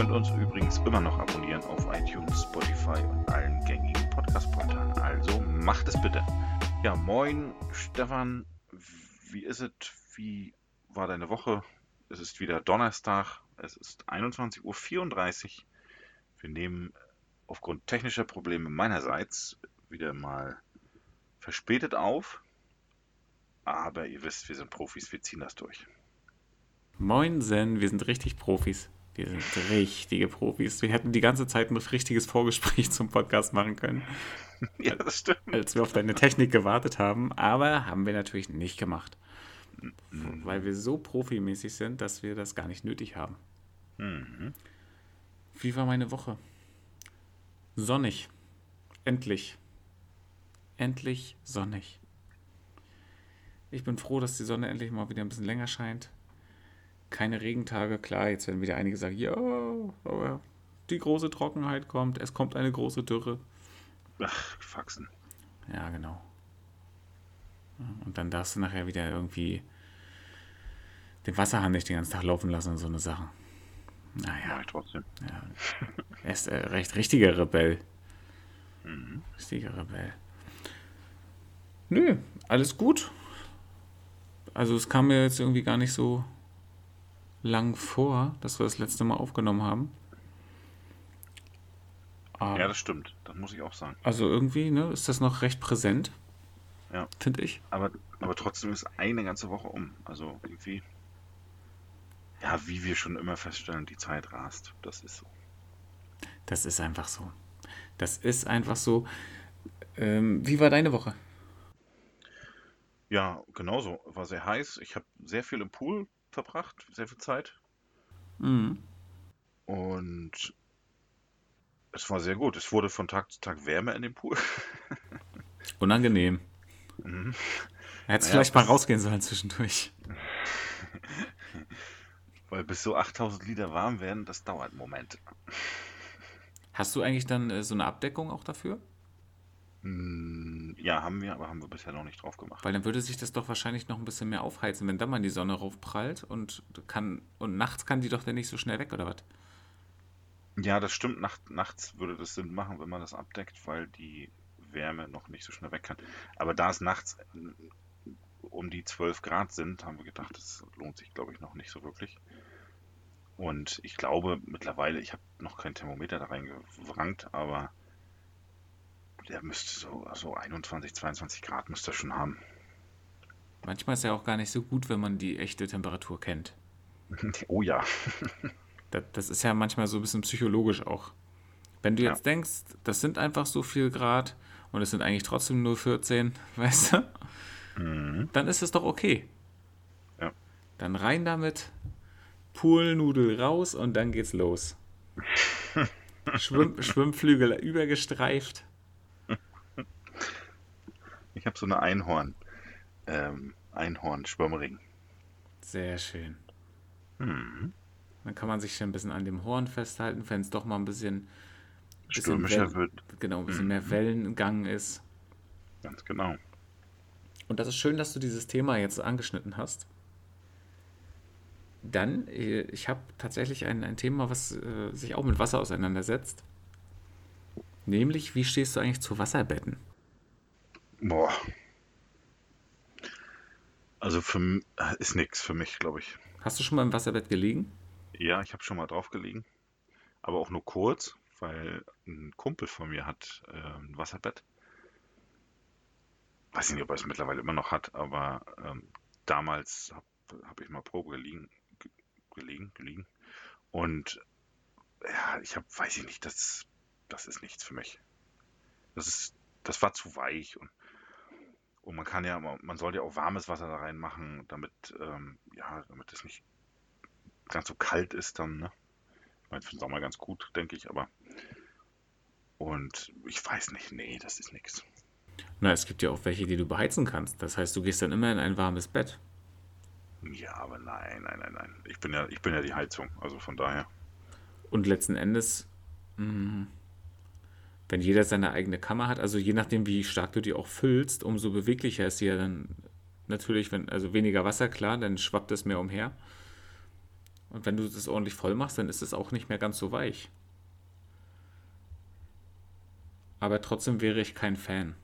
könnt uns übrigens immer noch abonnieren auf iTunes, Spotify und allen gängigen Podcast-Portalen. Also macht es bitte. Ja, moin Stefan, wie ist es? Wie war deine Woche? Es ist wieder Donnerstag, es ist 21.34 Uhr. Wir nehmen aufgrund technischer Probleme meinerseits wieder mal verspätet auf. Aber ihr wisst, wir sind Profis, wir ziehen das durch. Moin Zen, wir sind richtig Profis. Wir sind richtige Profis. Wir hätten die ganze Zeit ein richtiges Vorgespräch zum Podcast machen können. Ja, das stimmt. Als wir auf deine Technik gewartet haben. Aber haben wir natürlich nicht gemacht. Mhm. Weil wir so profimäßig sind, dass wir das gar nicht nötig haben. Mhm. Wie war meine Woche? Sonnig. Endlich. Endlich sonnig. Ich bin froh, dass die Sonne endlich mal wieder ein bisschen länger scheint. Keine Regentage, klar, jetzt werden wieder einige sagen, ja, aber die große Trockenheit kommt, es kommt eine große Dürre. Ach, Faxen. Ja, genau. Und dann darfst du nachher wieder irgendwie den Wasserhahn nicht den ganzen Tag laufen lassen und so eine Sache. Naja, ich trotzdem. ja. er ist äh, recht richtiger Rebell. Mhm. Richtiger Rebell. Nö, alles gut. Also es kam mir jetzt irgendwie gar nicht so lang vor, dass wir das letzte Mal aufgenommen haben. Aber, Ja, das stimmt. Das muss ich auch sagen. also irgendwie ne, ist das noch recht präsent, Ja. finde ich. Aber, aber trotzdem ist eine ganze Woche um. Also irgendwie. Ja, wie wir schon immer feststellen, die Zeit rast. Das ist so. Das ist einfach so. Das ist einfach so. Ähm, wie war deine Woche? Ja, genauso. War sehr heiß. Ich habe sehr viel im Pool verbracht, sehr viel Zeit. Mhm. Und es war sehr gut. Es wurde von Tag zu Tag wärmer in dem Pool. Unangenehm. Mhm. Hättest Naja, vielleicht mal rausgehen sollen zwischendurch. Weil bis so 8000 Liter warm werden, das dauert einen Moment. Hast du eigentlich dann äh, so eine Abdeckung auch dafür? Hm, Ja, haben wir, aber haben wir bisher noch nicht drauf gemacht. Weil dann würde sich das doch wahrscheinlich noch ein bisschen mehr aufheizen, wenn da mal die Sonne raufprallt und kann und nachts kann die doch dann nicht so schnell weg, oder was? Ja, das stimmt. Nacht, nachts würde das Sinn machen, wenn man das abdeckt, weil die Wärme noch nicht so schnell weg kann. Aber da es nachts äh, um die 12 Grad sind, haben wir gedacht, das lohnt sich, glaube ich, noch nicht so wirklich. Und ich glaube mittlerweile, ich habe noch kein Thermometer da reingewrangt, aber der müsste so, so 21, 22 Grad müsste er schon haben. Manchmal ist ja auch gar nicht so gut, wenn man die echte Temperatur kennt. Oh ja. Das, das ist ja manchmal so ein bisschen psychologisch auch. Wenn du Ja. jetzt denkst, das sind einfach so viel Grad und es sind eigentlich trotzdem nur 14, weißt du, Mhm. dann ist es doch okay. Ja. Dann rein damit, Poolnudel raus und dann geht's los. Schwimm, Schwimmflügel übergestreift. Ich habe so eine Einhorn, ähm, Einhorn-Schwimmring. Sehr schön. Mhm. Dann kann man sich schon ein bisschen an dem Horn festhalten, wenn es doch mal ein bisschen, bisschen Stürmischer wird, genau, ein bisschen Mhm. mehr Wellengang ist. ganz genau. Und das ist schön, dass du dieses Thema jetzt angeschnitten hast. Dann, äh, ich habe tatsächlich ein, ein Thema, was äh, sich auch mit Wasser auseinandersetzt. Nämlich, wie stehst du eigentlich zu Wasserbetten? Boah. Also für m- ist nix für mich, glaube ich. Hast du schon mal im Wasserbett gelegen? Ja, ich habe schon mal drauf gelegen, aber auch nur kurz, weil ein Kumpel von mir hat äh, ein Wasserbett. Weiß nicht, ob er es mittlerweile immer noch hat, aber ähm, damals habe hab ich mal Probe gelegen, ge- gelegen, gelegen. Und ja, ich habe, weiß ich nicht, das, das ist nichts für mich. Das ist, das war zu weich und, und man kann ja, man sollte ja auch warmes Wasser da reinmachen, damit, ähm, ja, damit es nicht ganz so kalt ist dann, ne? Ich meine, für den Sommer ganz gut, denke ich, aber. Und ich weiß nicht, nee, das ist nichts. Na, es gibt ja auch welche, die du beheizen kannst. Das heißt, du gehst dann immer in ein warmes Bett. Ja, aber nein, nein, nein, nein. Ich bin ja, ich bin ja die Heizung, also von daher. Und letzten Endes, mh, wenn jeder seine eigene Kammer hat, also je nachdem, wie stark du die auch füllst, umso beweglicher ist sie ja dann natürlich, wenn, also weniger Wasser, klar, dann schwappt es mehr umher. Und wenn du das ordentlich voll machst, dann ist es auch nicht mehr ganz so weich. Aber trotzdem wäre ich kein Fan.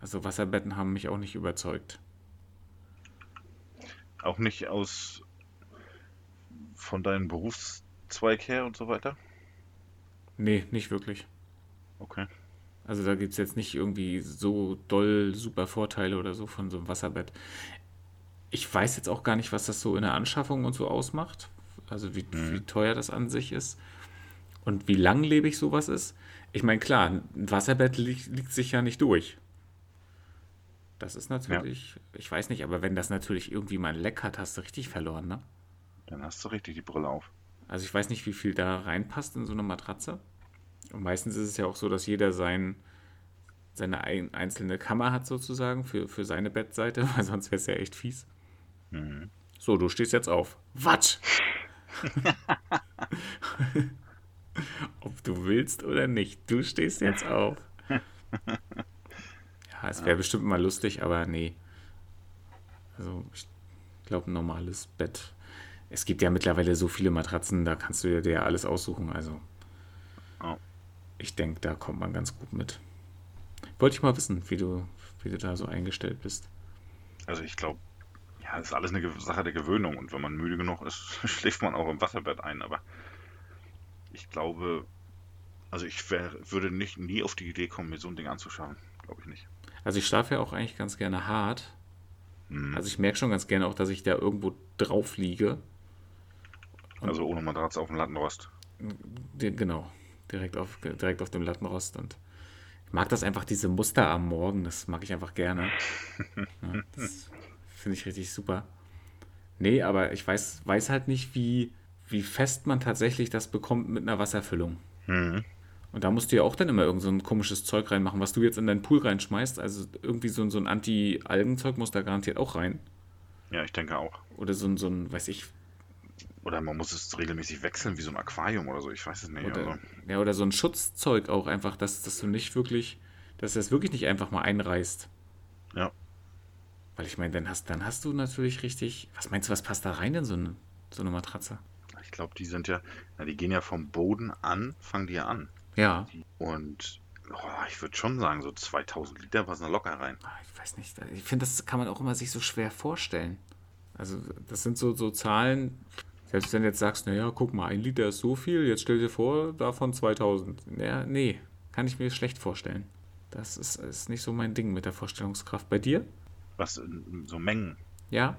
Also Wasserbetten haben mich auch nicht überzeugt. Auch nicht aus von deinem Berufszweig her und so weiter? Nee, nicht wirklich. Okay. Also da gibt es jetzt nicht irgendwie so doll super Vorteile oder so von so einem Wasserbett. Ich weiß jetzt auch gar nicht, was das so in der Anschaffung und so ausmacht. Also wie, Mhm. wie teuer das an sich ist. Und wie langlebig sowas ist. Ich meine, klar, ein Wasserbett liegt, liegt sich ja nicht durch. Das ist natürlich, ich weiß nicht, aber wenn das natürlich irgendwie mal ein Leck hat, hast du richtig verloren, ne? Dann hast du richtig die Brille auf. Also ich weiß nicht, wie viel da reinpasst in so eine Matratze. Und meistens ist es ja auch so, dass jeder sein, seine ein, einzelne Kammer hat sozusagen für, für seine Bettseite, weil sonst wäre es ja echt fies. Mhm. So, du stehst jetzt auf. Was? Ob du willst oder nicht, du stehst jetzt auf. Ja, es wäre bestimmt mal lustig, aber nee. Also ich glaube, ein normales Bett. Es gibt ja mittlerweile so viele Matratzen, da kannst du dir ja alles aussuchen. Also Oh. ich denke, da kommt man ganz gut mit. Wollte ich mal wissen, wie du, wie du da so eingestellt bist. Also ich glaube, ja, das ist alles eine Sache der Gewöhnung und wenn man müde genug ist, schläft man auch im Wasserbett ein. Aber ich glaube, also ich wär, würde nicht nie auf die Idee kommen, mir so ein Ding anzuschauen. Glaube ich nicht. Also ich schlafe ja auch eigentlich ganz gerne hart. Mhm. Also ich merke schon ganz gerne auch, dass ich da irgendwo drauf liege. Also ohne Matratze auf dem Lattenrost. Genau, direkt auf, direkt auf dem Lattenrost. Und ich mag das einfach, diese Muster am Morgen, das mag ich einfach gerne. Ja, das finde ich richtig super. Nee, aber ich weiß, weiß halt nicht, wie, wie fest man tatsächlich das bekommt mit einer Wasserfüllung. Mhm. Und da musst du ja auch dann immer irgend so ein komisches Zeug reinmachen, was du jetzt in deinen Pool reinschmeißt. Also irgendwie so, ein- so ein Anti-Algen-Zeug muss da garantiert auch rein. Ja, ich denke auch. Oder so ein, so ein, weiß ich, Oder man muss es regelmäßig wechseln, wie so ein Aquarium oder so. Ich weiß es nicht. Oder, Also, ja, oder so ein Schutzzeug auch einfach, dass, dass du nicht wirklich, dass das wirklich nicht einfach mal einreißt. ja. Weil ich meine, dann hast, dann hast du natürlich richtig. Was meinst du, was passt da rein in so eine, so eine Matratze? Ich glaube, die sind ja, na, die gehen ja vom Boden an, fangen die ja an. Ja. Und oh, ich würde schon sagen, so 2000 Liter passen da locker rein. Ah, Ich weiß nicht. Ich finde, das kann man auch immer sich so schwer vorstellen. Also, das sind so, so Zahlen. Selbst wenn du jetzt sagst, naja, guck mal, ein Liter ist so viel, jetzt stell dir vor, davon 2000. Ja, nee, kann ich mir schlecht vorstellen. Das ist, ist nicht so mein Ding mit der Vorstellungskraft. Bei dir? Was so Mengen. Ja?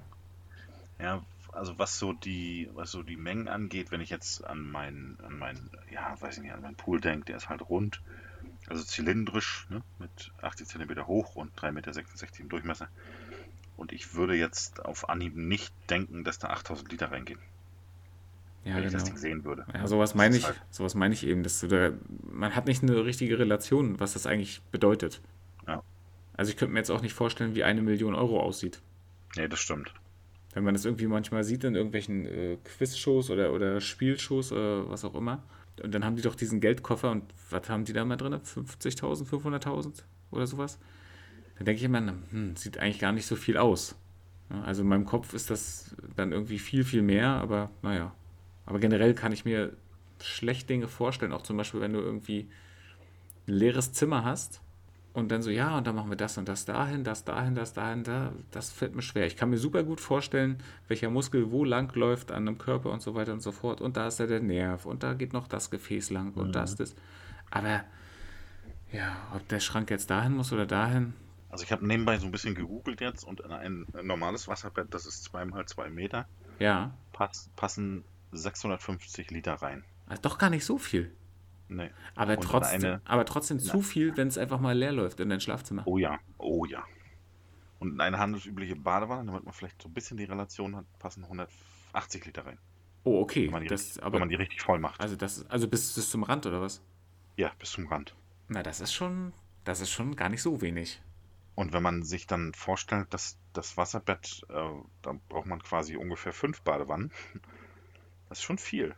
Ja, also was so die, was so die Mengen angeht, wenn ich jetzt an meinen, an meinen, ja, weiß ich nicht, an meinen Pool denke, der ist halt rund, also zylindrisch, ne, mit 80 cm hoch und 3,66 Meter im Durchmesser. Und ich würde jetzt auf Anhieb nicht denken, dass da 8000 Liter reingehen, Ja, wenn ich das genau. Ding sehen würde. Ja, sowas meine ich, halt- sowas meine ich eben, dass du da, man hat nicht eine richtige Relation, was das eigentlich bedeutet. Ja. Also ich könnte mir jetzt auch nicht vorstellen, wie eine Million Euro aussieht. Nee, das stimmt. Wenn man das irgendwie manchmal sieht in irgendwelchen äh, Quizshows oder, oder Spielshows oder was auch immer. Und dann haben die doch diesen Geldkoffer und was haben die da mal drin? 50.000, 500.000 oder sowas? Dann denke ich immer, hm, sieht eigentlich gar nicht so viel aus. Also in meinem Kopf ist das dann irgendwie viel, viel mehr, aber naja. Aber generell kann ich mir schlecht Dinge vorstellen. Auch zum Beispiel, wenn du irgendwie ein leeres Zimmer hast und dann so, ja, und dann machen wir das und das dahin, das dahin, das dahin, da, das fällt mir schwer. Ich kann mir super gut vorstellen, welcher Muskel wo lang läuft an einem Körper und so weiter und so fort. Und da ist ja der Nerv und da geht noch das Gefäß lang und das, das. Aber ja, ob der Schrank jetzt dahin muss oder dahin, Also ich habe nebenbei so ein bisschen gegoogelt jetzt und in ein normales Wasserbett, das ist 2 mal 2 Meter, ja, pass, passen 650 Liter rein. also doch gar nicht so viel. Nee. Aber trotzdem, eine- aber trotzdem zu viel, wenn es einfach mal leer läuft in dein Schlafzimmer. Oh ja, oh ja. Und in eine handelsübliche Badewanne, damit man vielleicht so ein bisschen die Relation hat, passen 180 Liter rein. Oh, okay. Wenn man die, Das, richtig, aber, wenn man die richtig voll macht. also das, also bis, bis zum Rand oder was? Ja, bis zum Rand. Na, das ist schon, das ist schon gar nicht so wenig. Und wenn man sich dann vorstellt, dass das Wasserbett, äh, da braucht man quasi ungefähr fünf Badewannen. Das ist schon viel.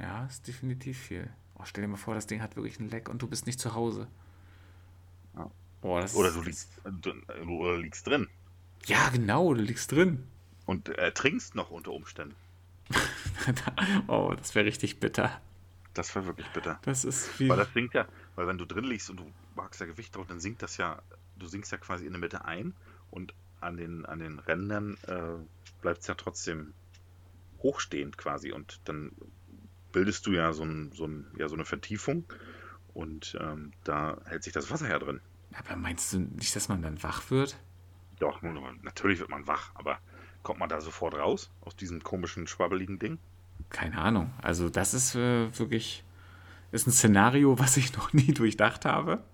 Ja, ist definitiv viel. Oh, stell dir mal vor, das Ding hat wirklich ein Leck und du bist nicht zu Hause. Ja. Das Oder du liegst, du, oder liegst drin Ja, genau, du liegst drin. und ertrinkst noch unter Umständen. oh, das wäre richtig bitter. Das wäre wirklich bitter. Das ist wie. Weil das sinkt ja, weil wenn du drin liegst und du magst ja Gewicht drauf, dann sinkt das ja, du sinkst ja quasi in der Mitte ein und an den, an den Rändern äh, bleibt es ja trotzdem hochstehend quasi und dann bildest du ja so, ein, so, ein, ja, so eine Vertiefung und ähm, da hält sich das Wasser ja drin. Aber meinst du nicht, dass man dann wach wird? Doch, natürlich wird man wach, aber kommt man da sofort raus aus diesem komischen, schwabbeligen Ding? Keine Ahnung. Also, das ist äh, wirklich. Ist ein Szenario, was ich noch nie durchdacht habe.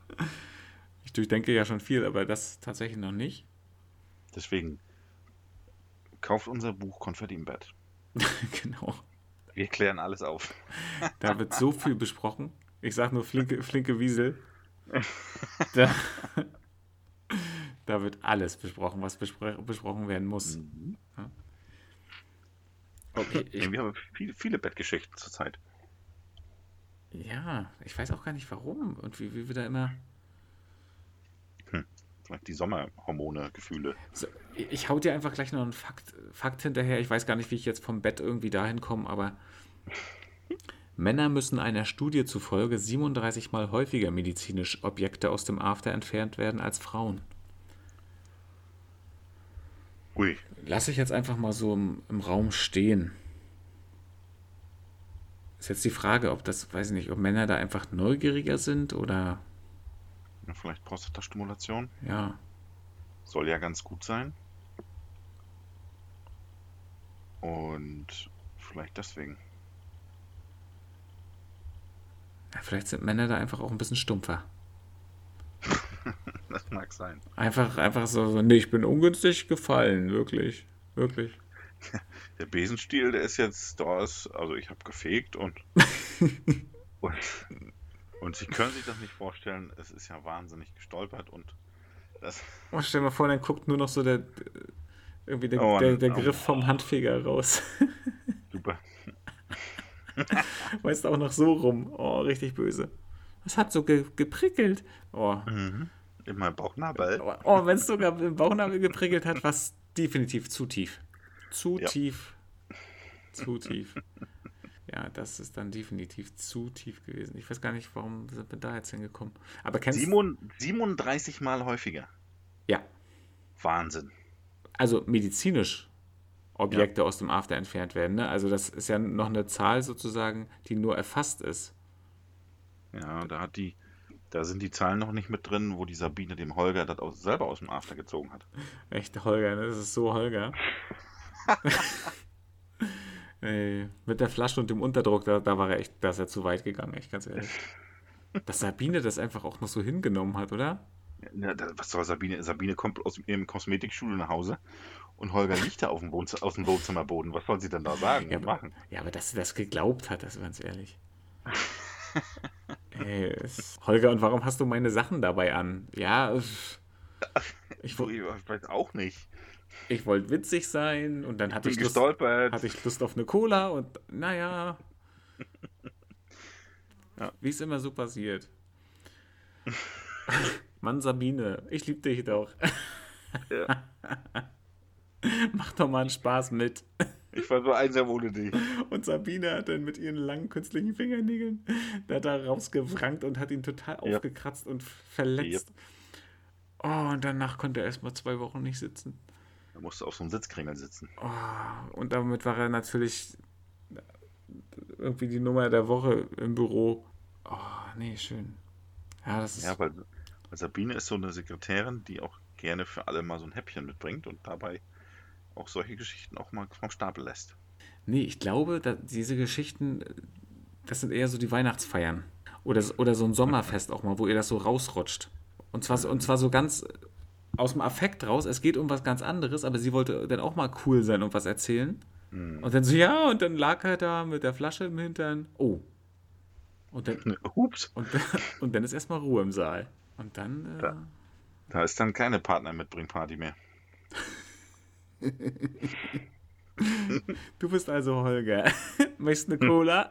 Ich durchdenke ja schon viel, aber das tatsächlich noch nicht. Deswegen kauft unser Buch Konfetti im Bett. genau. Wir klären alles auf. Da wird so viel besprochen. Ich sag nur flinke, flinke Wiesel. Da, da wird alles besprochen, was bespre besprochen werden muss. Ja. Okay, ich, Wir haben viele, viele Bettgeschichten zurzeit. ja, ich weiß auch gar nicht warum und wie, wie wir da immer. Die Sommerhormone, Gefühle. So, ich ich hau dir einfach gleich noch einen Fakt, Fakt hinterher. Ich weiß gar nicht, wie ich jetzt vom Bett irgendwie dahin komme, aber Männer müssen einer Studie zufolge 37 Mal häufiger medizinisch Objekte aus dem After entfernt werden als Frauen. Ui, Lass ich jetzt einfach mal so im, im Raum stehen. Ist jetzt die Frage, ob das, weiß ich nicht, ob Männer da einfach neugieriger sind oder ja, vielleicht Prostatastimulation. ja. Soll ja ganz gut sein. Und vielleicht deswegen. ja vielleicht sind Männer da einfach auch ein bisschen stumpfer. Das mag sein. Einfach, einfach so, so, nee, ich bin ungünstig gefallen, wirklich. Wirklich. Der Besenstiel, der ist jetzt da, ist, also ich habe gefegt und, und und Sie können sich das nicht vorstellen, es ist ja wahnsinnig gestolpert und das Oh, stell dir mal vor, dann guckt nur noch so der irgendwie der, Oh, der, der oh. Griff vom Handfeger raus. super. weißt du auch noch so rum. Oh, richtig böse. Das hat so ge geprickelt. Oh, Mhm. In meinem Bauchnabel. oh, oh wenn es sogar im Bauchnabel geprickelt hat, was definitiv zu tief. Zu Ja. tief. Zu tief. Ja, das ist dann definitiv zu tief gewesen. Ich weiß gar nicht, warum sind wir da jetzt hingekommen. Aber kennst du. Simon, 37 Mal häufiger. Ja, Wahnsinn. also medizinisch Objekte aus dem After entfernt werden. Ne? Also das ist ja noch eine Zahl sozusagen, die nur erfasst ist. Ja, da hat die, da sind die Zahlen noch nicht mit drin, wo die Sabine dem Holger das aus, selber aus dem After gezogen hat. Echt, Holger, ne? das ist so Holger. Ey, mit der Flasche und dem Unterdruck, da, da war er echt, da ist er zu weit gegangen, echt ganz ehrlich. Dass Sabine das einfach auch noch so hingenommen hat, oder? Ja, da, was soll Sabine? Sabine kommt aus ihrem Kosmetikstudio nach Hause und Holger liegt da auf dem, Wohnz auf dem Wohnzimmerboden. Was soll sie denn da sagen Ja, und aber, machen? ja, aber dass sie das geglaubt hat, das ganz ehrlich. Ey, Holger, und warum hast du meine Sachen dabei an? Ja, ich, Ich weiß auch nicht. Ich wollte witzig sein und dann Ich hatte ich, Lust, hatte ich Lust auf eine Cola und naja. Ja. Wie es immer so passiert. Mann, Sabine, ich liebe dich doch. Ja. Mach doch mal einen Spaß mit. Ich war so einsam ohne dich. Und Sabine hat dann mit ihren langen künstlichen Fingernägeln da, da rausgewrangt und hat ihn total Ja. aufgekratzt und verletzt. Oh, und danach konnte er erst mal zwei Wochen nicht sitzen. Da musst du auf so einem Sitzkringel sitzen. Oh, und damit war er natürlich irgendwie die Nummer der Woche im Büro. Oh, nee, schön. Ja, das ist. Ja, weil, weil Sabine ist so eine Sekretärin, die auch gerne für alle mal so ein Häppchen mitbringt und dabei auch solche Geschichten auch mal vom Stapel lässt. Nee, ich glaube, diese Geschichten, das sind eher so die Weihnachtsfeiern. Oder, oder so ein Sommerfest auch mal, wo ihr das so rausrutscht. Und zwar, und zwar so ganz aus dem Affekt raus. Es geht um was ganz anderes, aber sie wollte dann auch mal cool sein und was erzählen. Und dann so, ja, und dann lag er da mit der Flasche im Hintern. Oh. Und dann, Ups, und, und dann ist erstmal Ruhe im Saal. Und dann. Äh, Da. da ist dann keine Partner-Mitbring-Party mehr. du bist also Holger. Möchtest eine Cola?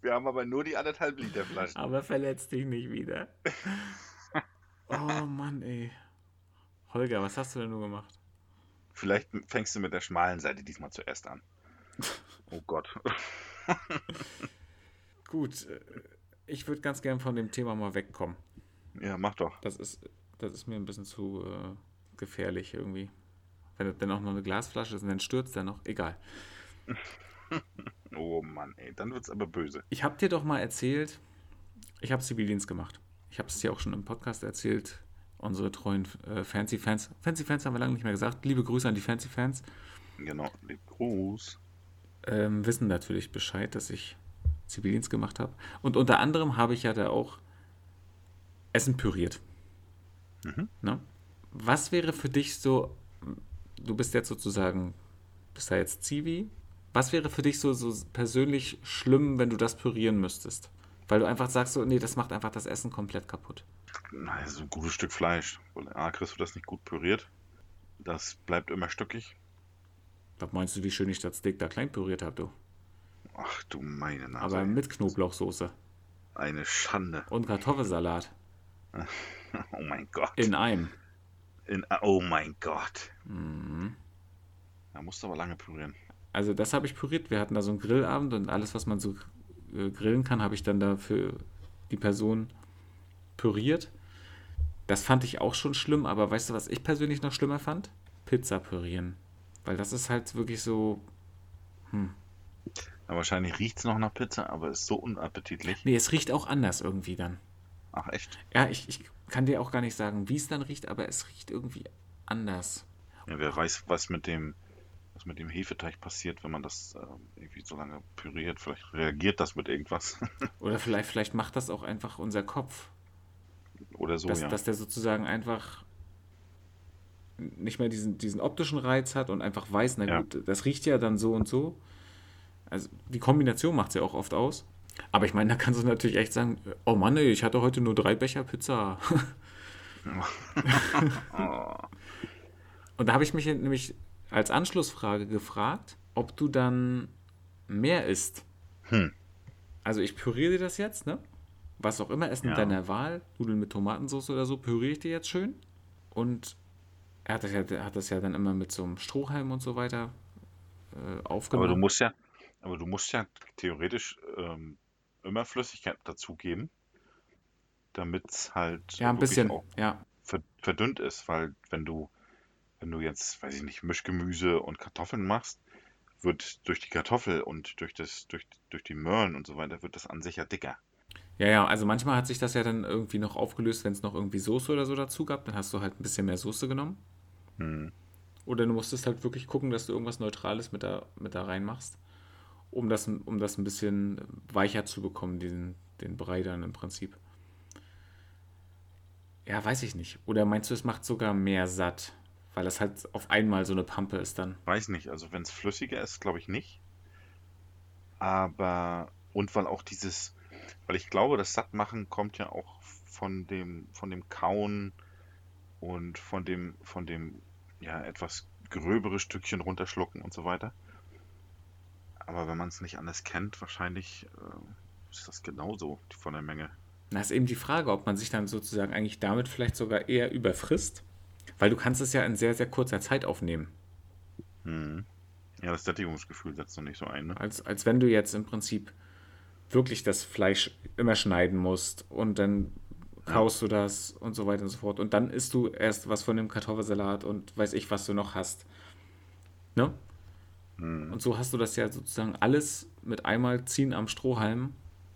Wir haben aber nur die anderthalb Liter Flaschen. Aber verletz dich nicht wieder. Oh Mann, ey. Holger, was hast du denn nur gemacht? Vielleicht fängst du mit der schmalen Seite diesmal zuerst an. Oh Gott. Gut, äh, ich würde ganz gern von dem Thema mal wegkommen. Ja, mach doch. Das ist, das ist mir ein bisschen zu äh, gefährlich irgendwie. Wenn das dann auch noch eine Glasflasche ist und dann stürzt er noch. Egal. Oh Mann, ey, dann wird's aber böse. Ich habe dir doch mal erzählt, ich habe Zivildienst gemacht. Ich habe es dir auch schon im Podcast erzählt. Unsere treuen äh, Fancy-Fans. Fancy-Fans haben wir lange nicht mehr gesagt. Liebe Grüße an die Fancy-Fans. Genau, lieb Gruß. Ähm, wissen natürlich Bescheid, dass ich Zivildienst gemacht habe. Und unter anderem habe ich ja da auch Essen püriert. Mhm. Ne? Was wäre für dich so, du bist jetzt sozusagen, bist da jetzt Zivi, was wäre für dich so, so persönlich schlimm, wenn du das pürieren müsstest? Weil du einfach sagst, so, nee, das macht einfach das Essen komplett kaputt. Na, so ein gutes Stück Fleisch. A, kriegst du das nicht gut püriert. Das bleibt immer stückig. Was meinst du, wie schön ich das Steak da klein püriert habe, du? Ach du meine Nase. Aber mit Knoblauchsoße Eine Schande. und Kartoffelsalat Oh mein Gott. in einem. In, oh mein Gott. Mhm. Da musst du aber lange pürieren. Also das habe ich püriert. Wir hatten da so einen Grillabend und alles, was man so äh, grillen kann, habe ich dann da für die Person püriert. Das fand ich auch schon schlimm, aber weißt du, was ich persönlich noch schlimmer fand? Pizza pürieren. Weil das ist halt wirklich so. Ja, wahrscheinlich riecht es noch nach Pizza, aber ist so unappetitlich. Nee, es riecht auch anders irgendwie dann. Ach echt? Ja, ich, ich kann dir auch gar nicht sagen, wie es dann riecht, aber es riecht irgendwie anders. Ja, wer weiß, was mit dem, was mit dem Hefeteig passiert, wenn man das ähm, irgendwie so lange püriert. Vielleicht reagiert das mit irgendwas. Oder vielleicht, vielleicht macht das auch einfach unser Kopf. Oder so, dass, ja. dass der sozusagen einfach nicht mehr diesen, diesen optischen Reiz hat und einfach weiß, na Ja. gut, das riecht ja dann so und so. Also die Kombination macht es ja auch oft aus. Aber ich meine, da kannst du natürlich echt sagen, oh Mann, ey, ich hatte heute nur drei Becher Pizza. Und da habe ich mich nämlich als Anschlussfrage gefragt, ob du dann mehr isst. Hm. Also ich püriere dir das jetzt, ne? Was auch immer, Essen Ja. deiner Wahl, Nudeln mit Tomatensauce oder so, püriere ich dir jetzt schön. Und er hat das ja, hat das ja dann immer mit so einem Strohhalm und so weiter äh, aber aufgenommen. du musst ja, aber du musst ja theoretisch ähm, immer Flüssigkeit dazugeben, damit es halt ja, ein bisschen. auch Ja, ver- verdünnt ist, weil wenn du, wenn du jetzt, weiß ich nicht, Mischgemüse und Kartoffeln machst, wird durch die Kartoffel und durch das, durch, durch die Möhren und so weiter, wird das an sich ja dicker. ja, ja. Also manchmal hat sich das ja dann irgendwie noch aufgelöst, wenn es noch irgendwie Soße oder so dazu gab. Dann hast du halt ein bisschen mehr Soße genommen. Hm. Oder du musstest halt wirklich gucken, dass du irgendwas Neutrales mit da, mit da reinmachst, um das, um das ein bisschen weicher zu bekommen, diesen, den Brei dann im Prinzip. Ja, weiß ich nicht. Oder meinst du, es macht sogar mehr satt? Weil das halt auf einmal so eine Pampe ist dann. Weiß nicht, also wenn es flüssiger ist, glaube ich nicht. Aber, und weil auch dieses, weil ich glaube, das Sattmachen kommt ja auch von dem, von dem Kauen und von dem, von dem, ja, etwas gröbere Stückchen runterschlucken und so weiter. Aber wenn man es nicht anders kennt, wahrscheinlich äh, ist das genauso von der Menge. Da ist eben die Frage, ob man sich dann sozusagen eigentlich damit vielleicht sogar eher überfrisst. Weil du kannst es ja in sehr, sehr kurzer Zeit aufnehmen. Hm. Ja, das Sättigungsgefühl setzt noch nicht so ein, ne? Als, als wenn du jetzt im Prinzip wirklich das Fleisch immer schneiden musst und dann kaust du das und so weiter und so fort. Und dann isst du erst was von dem Kartoffelsalat und weiß ich, was du noch hast. Ne? Hm. Und so hast du das ja sozusagen alles mit einmal ziehen am Strohhalm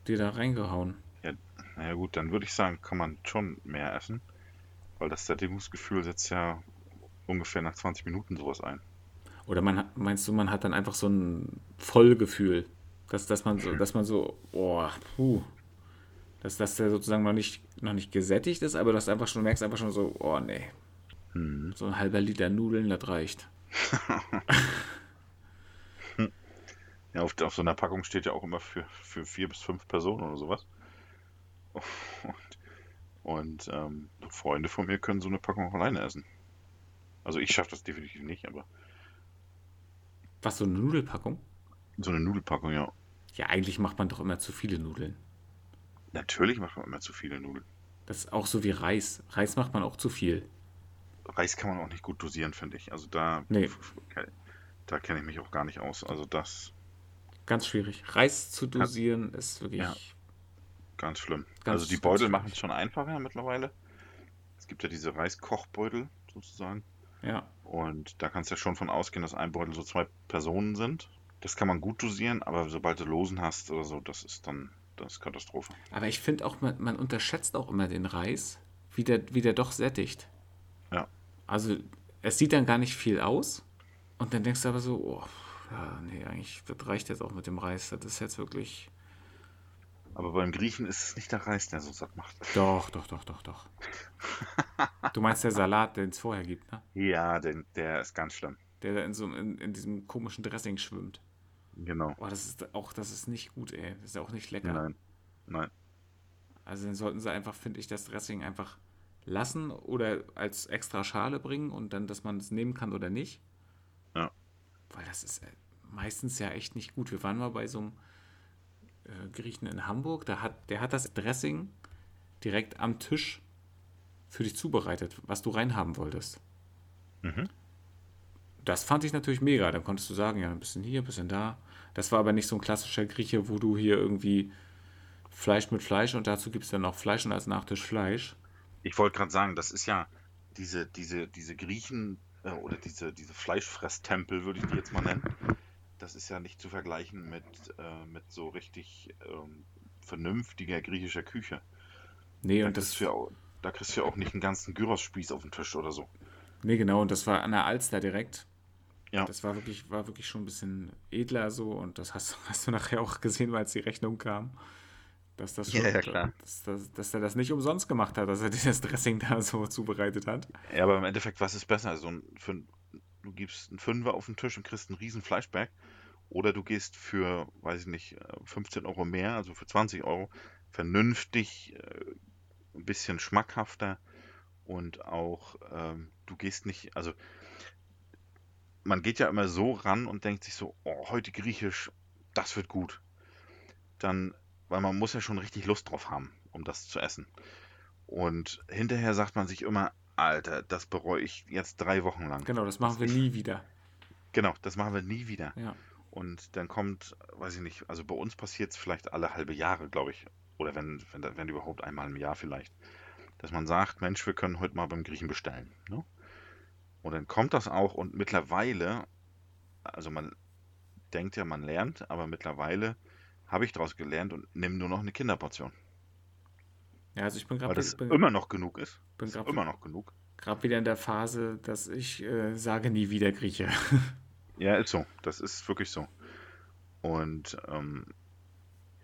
dir da reingehauen. Ja, naja gut, dann würde ich sagen, kann man schon mehr essen, weil das Sättigungsgefühl setzt ja ungefähr nach 20 Minuten sowas ein. Oder man meinst du, man hat dann einfach so ein Vollgefühl, dass, dass man so, dass man so, oh, puh, dass, dass der sozusagen noch nicht, noch nicht gesättigt ist, aber dass du einfach schon merkst, einfach schon so, oh nee, Hm. so ein halber Liter Nudeln, das reicht. Ja, auf, auf so einer Packung steht ja auch immer für, für vier bis fünf Personen oder sowas. Und, und ähm, Freunde von mir können so eine Packung auch alleine essen. Also ich schaffe das definitiv nicht, aber Was, so eine Nudelpackung? so eine Nudelpackung, ja. Ja, eigentlich macht man doch immer zu viele Nudeln. Natürlich macht man immer zu viele Nudeln. Das ist auch so wie Reis. Reis macht man auch zu viel. Reis kann man auch nicht gut dosieren, finde ich. Also da, Nee. da kenne ich mich auch gar nicht aus. Also das Ganz schwierig. Reis zu dosieren ist wirklich. Ja. Ganz schlimm. Ganz- also die Beutel machen es schon einfacher mittlerweile. Es gibt ja diese Reiskochbeutel sozusagen. Ja. Und da kannst du ja schon von ausgehen, dass ein Beutel so zwei Personen sind. Das kann man gut dosieren, aber sobald du Losen hast oder so, das ist dann das ist Katastrophe. Aber ich finde auch, man, man unterschätzt auch immer den Reis, wie der, wie der doch sättigt. Ja. Also, es sieht dann gar nicht viel aus. Und dann denkst du aber so, oh, ja, nee, eigentlich, das reicht jetzt auch mit dem Reis. Das ist jetzt wirklich. Aber beim Griechen ist es nicht der Reis, der so satt macht. Doch, doch, doch, doch, doch. Du meinst der Salat, den es vorher gibt, ne? Ja, den, der ist ganz schlimm. Der da in, so, in, in diesem komischen Dressing schwimmt. Genau. Boah, das ist auch, das ist nicht gut, ey. Das ist auch nicht lecker. Nein. Nein. Also dann sollten sie einfach, finde ich, das Dressing einfach lassen oder als extra Schale bringen und dann, dass man es nehmen kann oder nicht. Ja. Weil das ist äh, meistens ja echt nicht gut. Wir waren mal bei so einem Griechen in Hamburg, da hat, der hat das Dressing direkt am Tisch für dich zubereitet, was du reinhaben wolltest. Mhm. Das fand ich natürlich mega. Dann konntest du sagen, ja, ein bisschen hier, ein bisschen da. Das war aber nicht so ein klassischer Grieche, wo du hier irgendwie Fleisch mit Fleisch und dazu gibt es dann noch Fleisch und als Nachtisch Fleisch. Ich wollte gerade sagen, das ist ja diese, diese, diese Griechen äh, oder diese, diese Fleischfresstempel, würde ich die jetzt mal nennen. Das ist ja nicht zu vergleichen mit, äh, mit so richtig ähm, vernünftiger griechischer Küche. Nee, Da und das, ja auch, da kriegst du ja auch nicht einen ganzen Gyros-Spieß auf den Tisch oder so. nee, genau, und das war an der Alster direkt. Ja. Das war wirklich, war wirklich schon ein bisschen edler so und das hast, hast du nachher auch gesehen, als die Rechnung kam. Dass, das Ja, schon, ja, klar. Dass, dass, dass er das nicht umsonst gemacht hat, dass er dir das Dressing da so zubereitet hat. Ja, aber im Endeffekt, was ist besser? Also ein, für, du gibst einen Fünfer auf den Tisch und kriegst einen riesen Fleischberg. Oder du gehst für, weiß ich nicht, äh, 15 Euro mehr, also für 20 Euro, vernünftig, äh, ein bisschen schmackhafter und auch, ähm, du gehst nicht, also man geht ja immer so ran und denkt sich so, oh, heute griechisch, das wird gut. Dann, weil man muss ja schon richtig Lust drauf haben, um das zu essen. Und hinterher sagt man sich immer, Alter, das bereue ich jetzt drei Wochen lang. Genau, das machen wir nie wieder. Genau, das machen wir nie wieder. Ja. Und dann kommt, weiß ich nicht, also bei uns passiert es vielleicht alle halbe Jahre, glaube ich. Oder wenn, wenn, wenn überhaupt einmal im Jahr vielleicht. Dass man sagt, Mensch, wir können heute mal beim Griechen bestellen. Ne? Und dann kommt das auch und mittlerweile, also man denkt ja, man lernt, aber mittlerweile habe ich daraus gelernt und nehme nur noch eine Kinderportion. Ja, also ich bin Weil gerade das bin, immer noch genug ist. bin Ist grad- immer noch genug. grad wieder in der Phase, dass ich äh, sage nie wieder Grieche. Ja, ist so. Das ist wirklich so. Und ähm,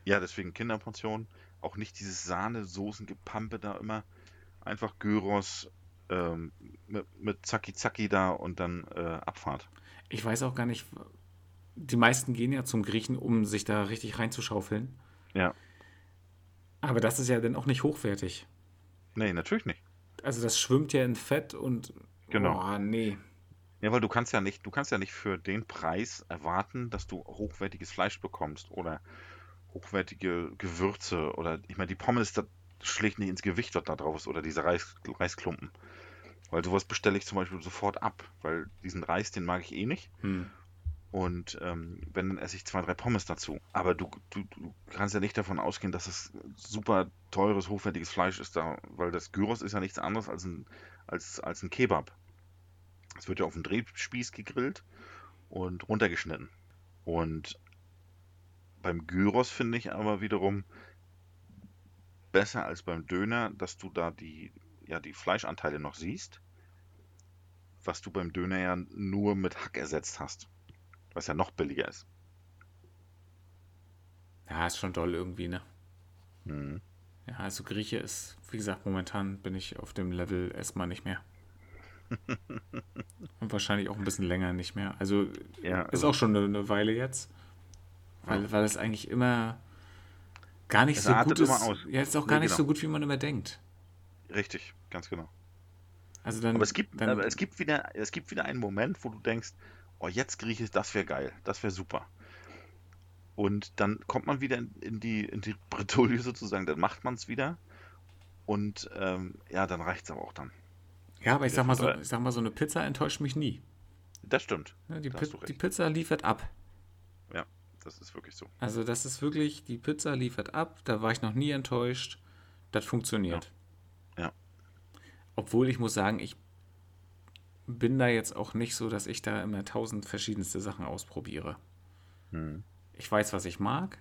ja, deswegen Kinderportion. Auch nicht dieses Sahne-Soßen-Gepampe da immer. Einfach Gyros ähm, mit, mit Zacki Zacki da und dann äh, Abfahrt. Ich weiß auch gar nicht, die meisten gehen ja zum Griechen, um sich da richtig reinzuschaufeln. Ja. Aber das ist ja dann auch nicht hochwertig. Nee, natürlich nicht. Also das schwimmt ja in Fett und Genau. oh, nee. Ja, weil du kannst ja nicht, du kannst ja nicht für den Preis erwarten, dass du hochwertiges Fleisch bekommst oder hochwertige Gewürze oder ich meine, die Pommes, das schlägt nicht ins Gewicht, was da drauf ist, oder diese Reis, Reisklumpen. Weil sowas bestelle ich zum Beispiel sofort ab, weil diesen Reis, den mag ich eh nicht. Hm. Und ähm, wenn, dann esse ich zwei, drei Pommes dazu. Aber du, du, du kannst ja nicht davon ausgehen, dass es super teures, hochwertiges Fleisch ist, da, weil das Gyros ist ja nichts anderes als ein, als, als ein Kebab. Es wird ja auf dem Drehspieß gegrillt und runtergeschnitten. Und beim Gyros finde ich aber wiederum besser als beim Döner, dass du da die, ja, die Fleischanteile noch siehst, was du beim Döner ja nur mit Hack ersetzt hast. Was ja noch billiger ist. Ja, ist schon doll irgendwie, ne? Mhm. Ja, also Grieche ist, wie gesagt, momentan bin ich auf dem Level erstmal nicht mehr. Und wahrscheinlich auch ein bisschen länger nicht mehr. Also Ja, ist also- auch schon eine, eine Weile jetzt. Weil, weil es eigentlich immer gar nicht Es so gut immer ist. aus. Ja, ist auch Nee, gar nicht genau. so gut, wie man immer denkt. Richtig, ganz genau. Also dann, Aber es gibt, dann, aber es gibt wieder, es gibt wieder einen Moment, wo du denkst, oh, jetzt Griechisch, das wäre geil, das wäre super. Und dann kommt man wieder in, in die, in die Bretouille sozusagen, dann macht man es wieder. Und ähm, ja, dann reicht es aber auch dann. Ja, aber ich sag, mal so, ich sag mal, so eine Pizza enttäuscht mich nie. Das stimmt. Ja, die, Da Pi die Pizza liefert ab. Ja, das ist wirklich so. Also das ist wirklich, die Pizza liefert ab, da war ich noch nie enttäuscht. Das funktioniert. Ja. Ja. Obwohl ich muss sagen, ich bin da jetzt auch nicht so, dass ich da immer tausend verschiedenste Sachen ausprobiere. Hm. Ich weiß, was ich mag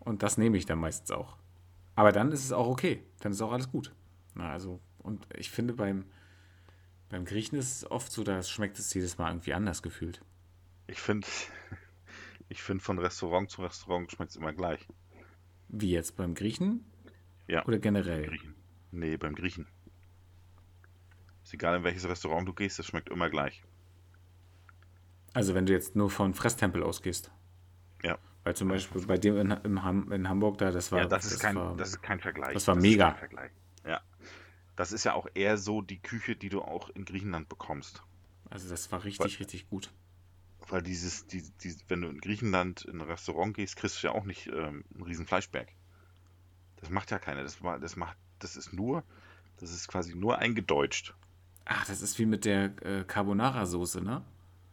und das nehme ich dann meistens auch. Aber dann ist es auch okay, dann ist auch alles gut. Na, also, und ich finde beim, beim Griechen ist es oft so, da schmeckt es jedes Mal irgendwie anders gefühlt. Ich finde, ich finde von Restaurant zu Restaurant schmeckt es immer gleich. Wie jetzt beim Griechen? Ja. Oder generell? Griechen. Nee, beim Griechen. Ist egal, in welches Restaurant du gehst, das schmeckt immer gleich. Also wenn du jetzt nur von Fresstempel ausgehst. Ja. Weil zum Beispiel bei dem in, in Hamburg da, das war. ja, das ist, kein, war, das ist kein Vergleich. das war ist mega. Ja. Das ist ja auch eher so die Küche, die du auch in Griechenland bekommst. also das war richtig, richtig gut. Weil dieses, die, die, wenn du in Griechenland in ein Restaurant gehst, kriegst du ja auch nicht ähm, einen riesen Fleischberg. Das macht ja keiner. Das, war- das macht, das ist nur, das ist quasi nur eingedeutscht. Ach, das ist wie mit der äh, Carbonara-Soße, ne?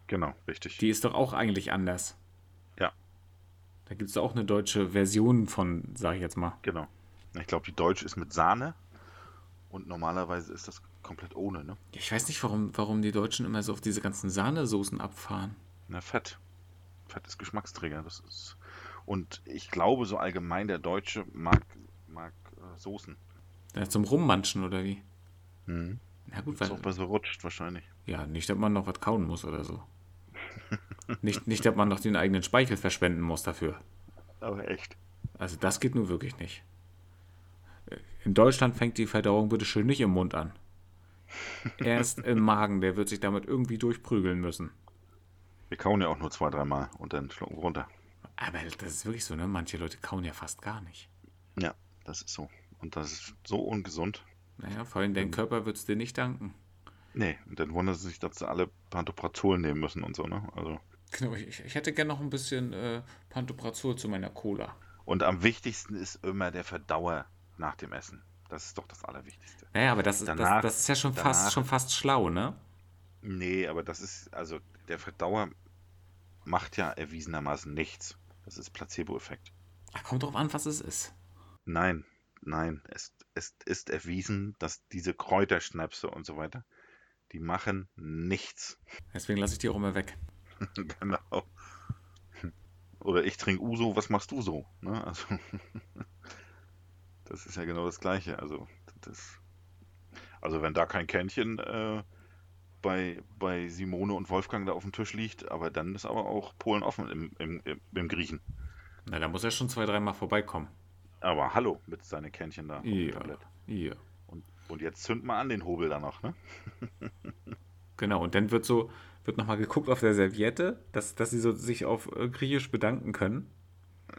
Genau, richtig. Die ist doch auch eigentlich anders. Ja. Da gibt es auch eine deutsche Version von, sag ich jetzt mal. Genau. Ich glaube, die Deutsche ist mit Sahne und normalerweise ist das komplett ohne, ne? Ich weiß nicht, warum, warum die Deutschen immer so auf diese ganzen Sahnesoßen abfahren. Na, Fett. Fett ist Geschmacksträger. Das ist. Und ich glaube, so allgemein der Deutsche mag, mag äh, Soßen. Ja, zum Rummanschen oder wie? Mhm. Na gut, Ist weil, auch besser rutscht wahrscheinlich. ja, nicht, dass man noch was kauen muss oder so. nicht, nicht, dass man noch den eigenen Speichel verschwenden muss dafür. Aber echt. Also das geht nur wirklich nicht. In Deutschland fängt die Verdauung bitte schön nicht im Mund an. Erst im Magen, der wird sich damit irgendwie durchprügeln müssen. Wir kauen ja auch nur zwei, dreimal und dann schlucken wir runter. Aber das ist wirklich so, ne? Manche Leute kauen ja fast gar nicht. Ja, das ist so. Und das ist so ungesund. Naja, vor allem dein Körper wird es dir nicht danken. Nee, und dann wundern sie sich, dass sie alle Pantoprazol nehmen müssen und so, ne? Also. Genau, ich, ich hätte gerne noch ein bisschen äh, Pantoprazol zu meiner Cola. Und am wichtigsten ist immer der Verdauer nach dem Essen. Das ist doch das Allerwichtigste. Naja, aber das ist, Danach- das, das ist ja schon danach- fast, schon fast schlau, ne? Nee, aber das ist, also der Verdauer macht ja erwiesenermaßen nichts. Das ist Placebo-Effekt. Ach, kommt drauf an, was es ist. Nein, nein, es, es ist erwiesen, dass diese Kräuterschnäpse und so weiter, die machen nichts. Deswegen lasse ich die auch immer weg. genau. Oder ich trinke Uso, was machst du so? Ne? Also, das ist ja genau das Gleiche. Also, das, also wenn da kein Kännchen äh, bei, bei Simone und Wolfgang da auf dem Tisch liegt, aber dann ist aber auch Polen offen im, im, im, im Griechen. Na, da muss er schon zwei, dreimal vorbeikommen. Aber hallo mit seinen Kännchen da. Ja, ja. Und, und jetzt zünd mal an den Hobel da noch, ne? Genau, und dann wird so, wird nochmal geguckt auf der Serviette, dass, dass sie so sich auf äh, Griechisch bedanken können.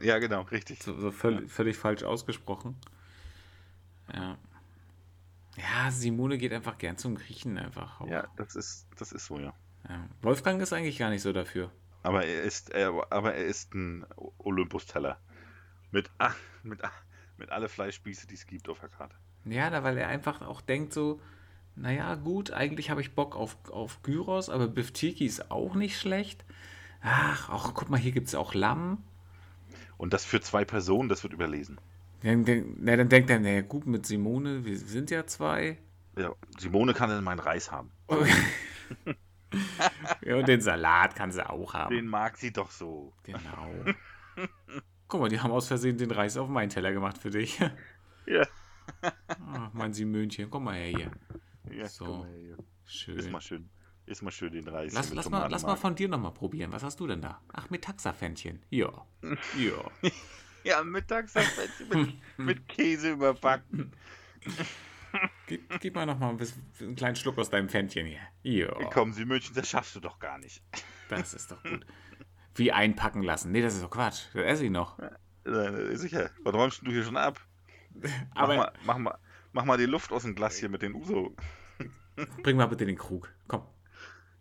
Ja, genau, richtig. So, so völlig, völlig falsch ausgesprochen. Ja. Ja, Simone geht einfach gern zum Griechen einfach. auch. Ja, das ist, das ist so, ja. Ja. Wolfgang ist eigentlich gar nicht so dafür. Aber er ist, er, aber er ist ein Olympus-Teller. Mit, a- mit, a- mit alle Fleischspieße, die es gibt auf der Karte. Ja, da, weil er einfach auch denkt so, naja, gut, eigentlich habe ich Bock auf, auf Gyros, aber Biftiki ist auch nicht schlecht. Ach, auch, guck mal, hier gibt es auch Lamm. Und das für zwei Personen, das wird überlesen. Dann, dann, na, dann denkt er, naja, gut, mit Simone, wir sind ja zwei. Ja, Simone kann dann meinen Reis haben. ja, und den Salat kann sie auch haben. Den mag sie doch so. Genau. Guck mal, die haben aus Versehen den Reis auf meinen Teller gemacht für dich. Ja. Ah, mein Simönchen, komm mal her hier. ja So. mal hier. Ist Schön. mal schön. Ist mal schön den Reis. Lass, lass, mal, lass mal von dir nochmal probieren. Was hast du denn da? Ach, mit Taxafännchen. Ja. Ja. Ja, mittags mit, mit Käse überbacken. Gib, gib mal nochmal ein bisschen- einen kleinen Schluck aus deinem Fännchen hier. Ja. Komm, Sie München, das schaffst du doch gar nicht. Das ist doch gut. Wie einpacken lassen. Nee, das ist doch Quatsch. Das esse ich noch. Äh, Sicher. Was räumst du hier schon ab? Mach, Aber mal, mach, mal, mach mal die Luft aus dem Glas hier mit den Uso. bring mal bitte den Krug. Komm.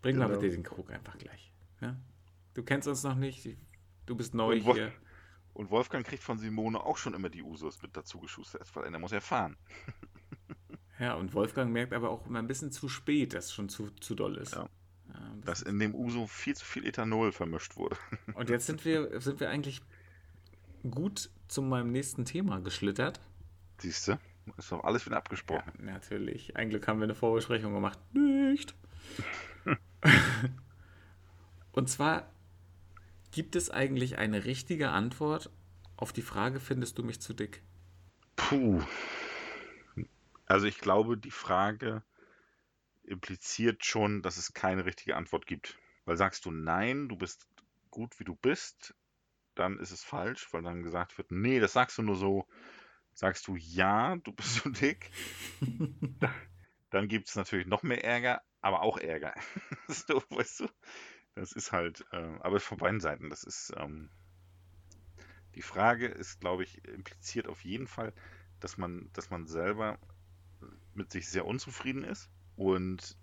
Bring mal Genau. bitte den Krug einfach gleich. Ja? Du kennst uns noch nicht. Du bist neu Und hier. Und Wolfgang kriegt von Simone auch schon immer die Usos mit dazu geschustert, weil er muss ja fahren. Ja, und Wolfgang merkt aber auch immer ein bisschen zu spät, dass es schon zu, zu doll ist. Ja. Ja, Dass in dem Uso viel zu viel Ethanol vermischt wurde. Und jetzt sind wir, sind wir eigentlich gut zu meinem nächsten Thema geschlittert. Siehst du? Ist doch alles wieder abgesprochen. Natürlich. Ein Glück haben wir eine Vorbesprechung gemacht. Nicht. Und zwar gibt es eigentlich eine richtige Antwort auf die Frage, findest du mich zu dick? Puh. Also ich glaube, die Frage impliziert schon, dass es keine richtige Antwort gibt. Weil sagst du nein, du bist gut wie du bist, dann ist es falsch, weil dann gesagt wird, nee, das sagst du nur so. Sagst du ja, du bist so dick, dann gibt es natürlich noch mehr Ärger, aber auch Ärger. so, weißt du? Das ist halt, äh, aber von beiden Seiten, das ist, ähm, die Frage ist, glaube ich, impliziert auf jeden Fall, dass man, dass man selber mit sich sehr unzufrieden ist und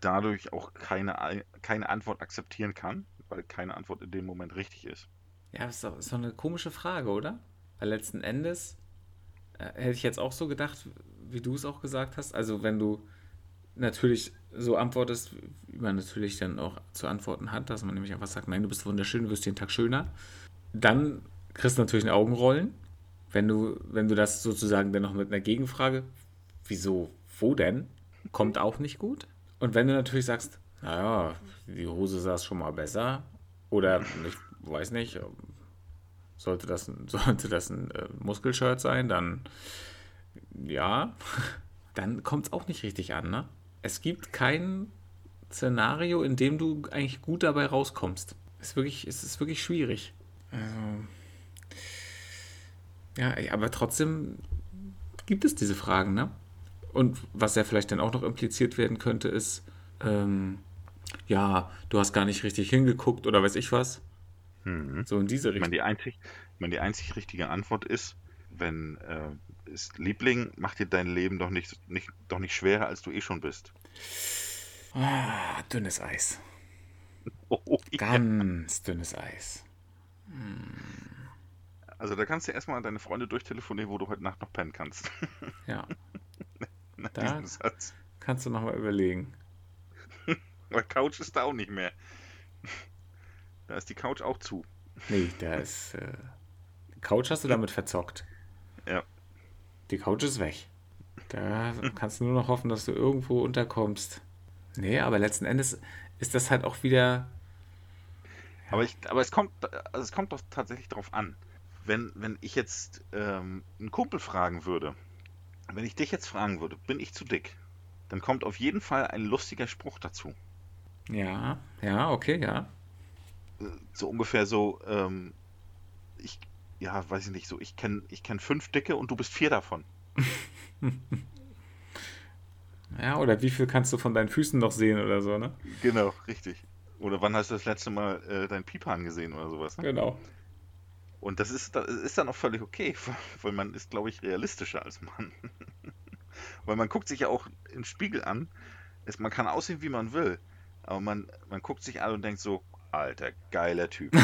dadurch auch keine, Ei- keine Antwort akzeptieren kann, weil keine Antwort in dem Moment richtig ist. Ja, das ist doch, ist eine komische Frage, oder? Weil letzten Endes äh, hätte ich jetzt auch so gedacht, wie du es auch gesagt hast. Also wenn du natürlich so antwortest, wie man natürlich dann auch zu antworten hat, dass man nämlich einfach sagt, nein, du bist wunderschön, du wirst jeden Tag schöner, dann kriegst du natürlich ein Augenrollen. Wenn du, wenn du das sozusagen dann noch mit einer Gegenfrage, wieso, wo denn, kommt auch nicht gut. Und wenn du natürlich sagst, naja, die Hose saß schon mal besser, oder ich weiß nicht, sollte das, sollte das ein äh, Muskelshirt sein, dann ja, dann kommt es auch nicht richtig an, ne? Es gibt kein Szenario, in dem du eigentlich gut dabei rauskommst. Es ist wirklich, es ist wirklich schwierig. Also, ja, aber trotzdem gibt es diese Fragen, ne? Und was ja vielleicht dann auch noch impliziert werden könnte, ist, ähm, ja, du hast gar nicht richtig hingeguckt oder weiß ich was. Mhm. So in diese Ich meine, Richtung. die einzig, ich meine, die einzig richtige Antwort ist, wenn äh, ist, Liebling, mach dir dein Leben doch nicht, nicht, doch nicht schwerer, als du eh schon bist. Ah, dünnes Eis. Oh, ja. Ganz dünnes Eis. Also da kannst du erstmal deine Freunde durchtelefonieren, wo du heute Nacht noch pennen kannst. Ja, Nach Da- diesem Satz. kannst du nochmal überlegen. Aber Couch ist da auch nicht mehr. Da ist die Couch auch zu. Nee, da ist. Äh, Couch hast du damit verzockt. Ja. Die Couch ist weg. Da kannst du nur noch hoffen, dass du irgendwo unterkommst. Nee, aber letzten Endes ist das halt auch wieder. Aber, ich, aber es, kommt, also es kommt doch tatsächlich drauf an. Wenn, wenn ich jetzt ähm, einen Kumpel fragen würde, wenn ich dich jetzt fragen würde, bin ich zu dick? Dann kommt auf jeden Fall ein lustiger Spruch dazu. Ja, ja, okay, ja. So ungefähr so, ähm, ich, ja, weiß ich nicht, so, ich kenne ich kenn fünf Dicke und du bist vier davon. Ja, oder wie viel kannst du von deinen Füßen noch sehen oder so, ne? Genau, richtig. Oder wann hast du das letzte Mal äh, deinen Pipan gesehen oder sowas? Ne? Genau. Und das ist, das ist dann auch völlig okay, weil man ist, glaube ich, realistischer als Mann. weil man guckt sich ja auch im Spiegel an. Es, man kann aussehen, wie man will, aber man, man guckt sich an und denkt so, alter, geiler Typ.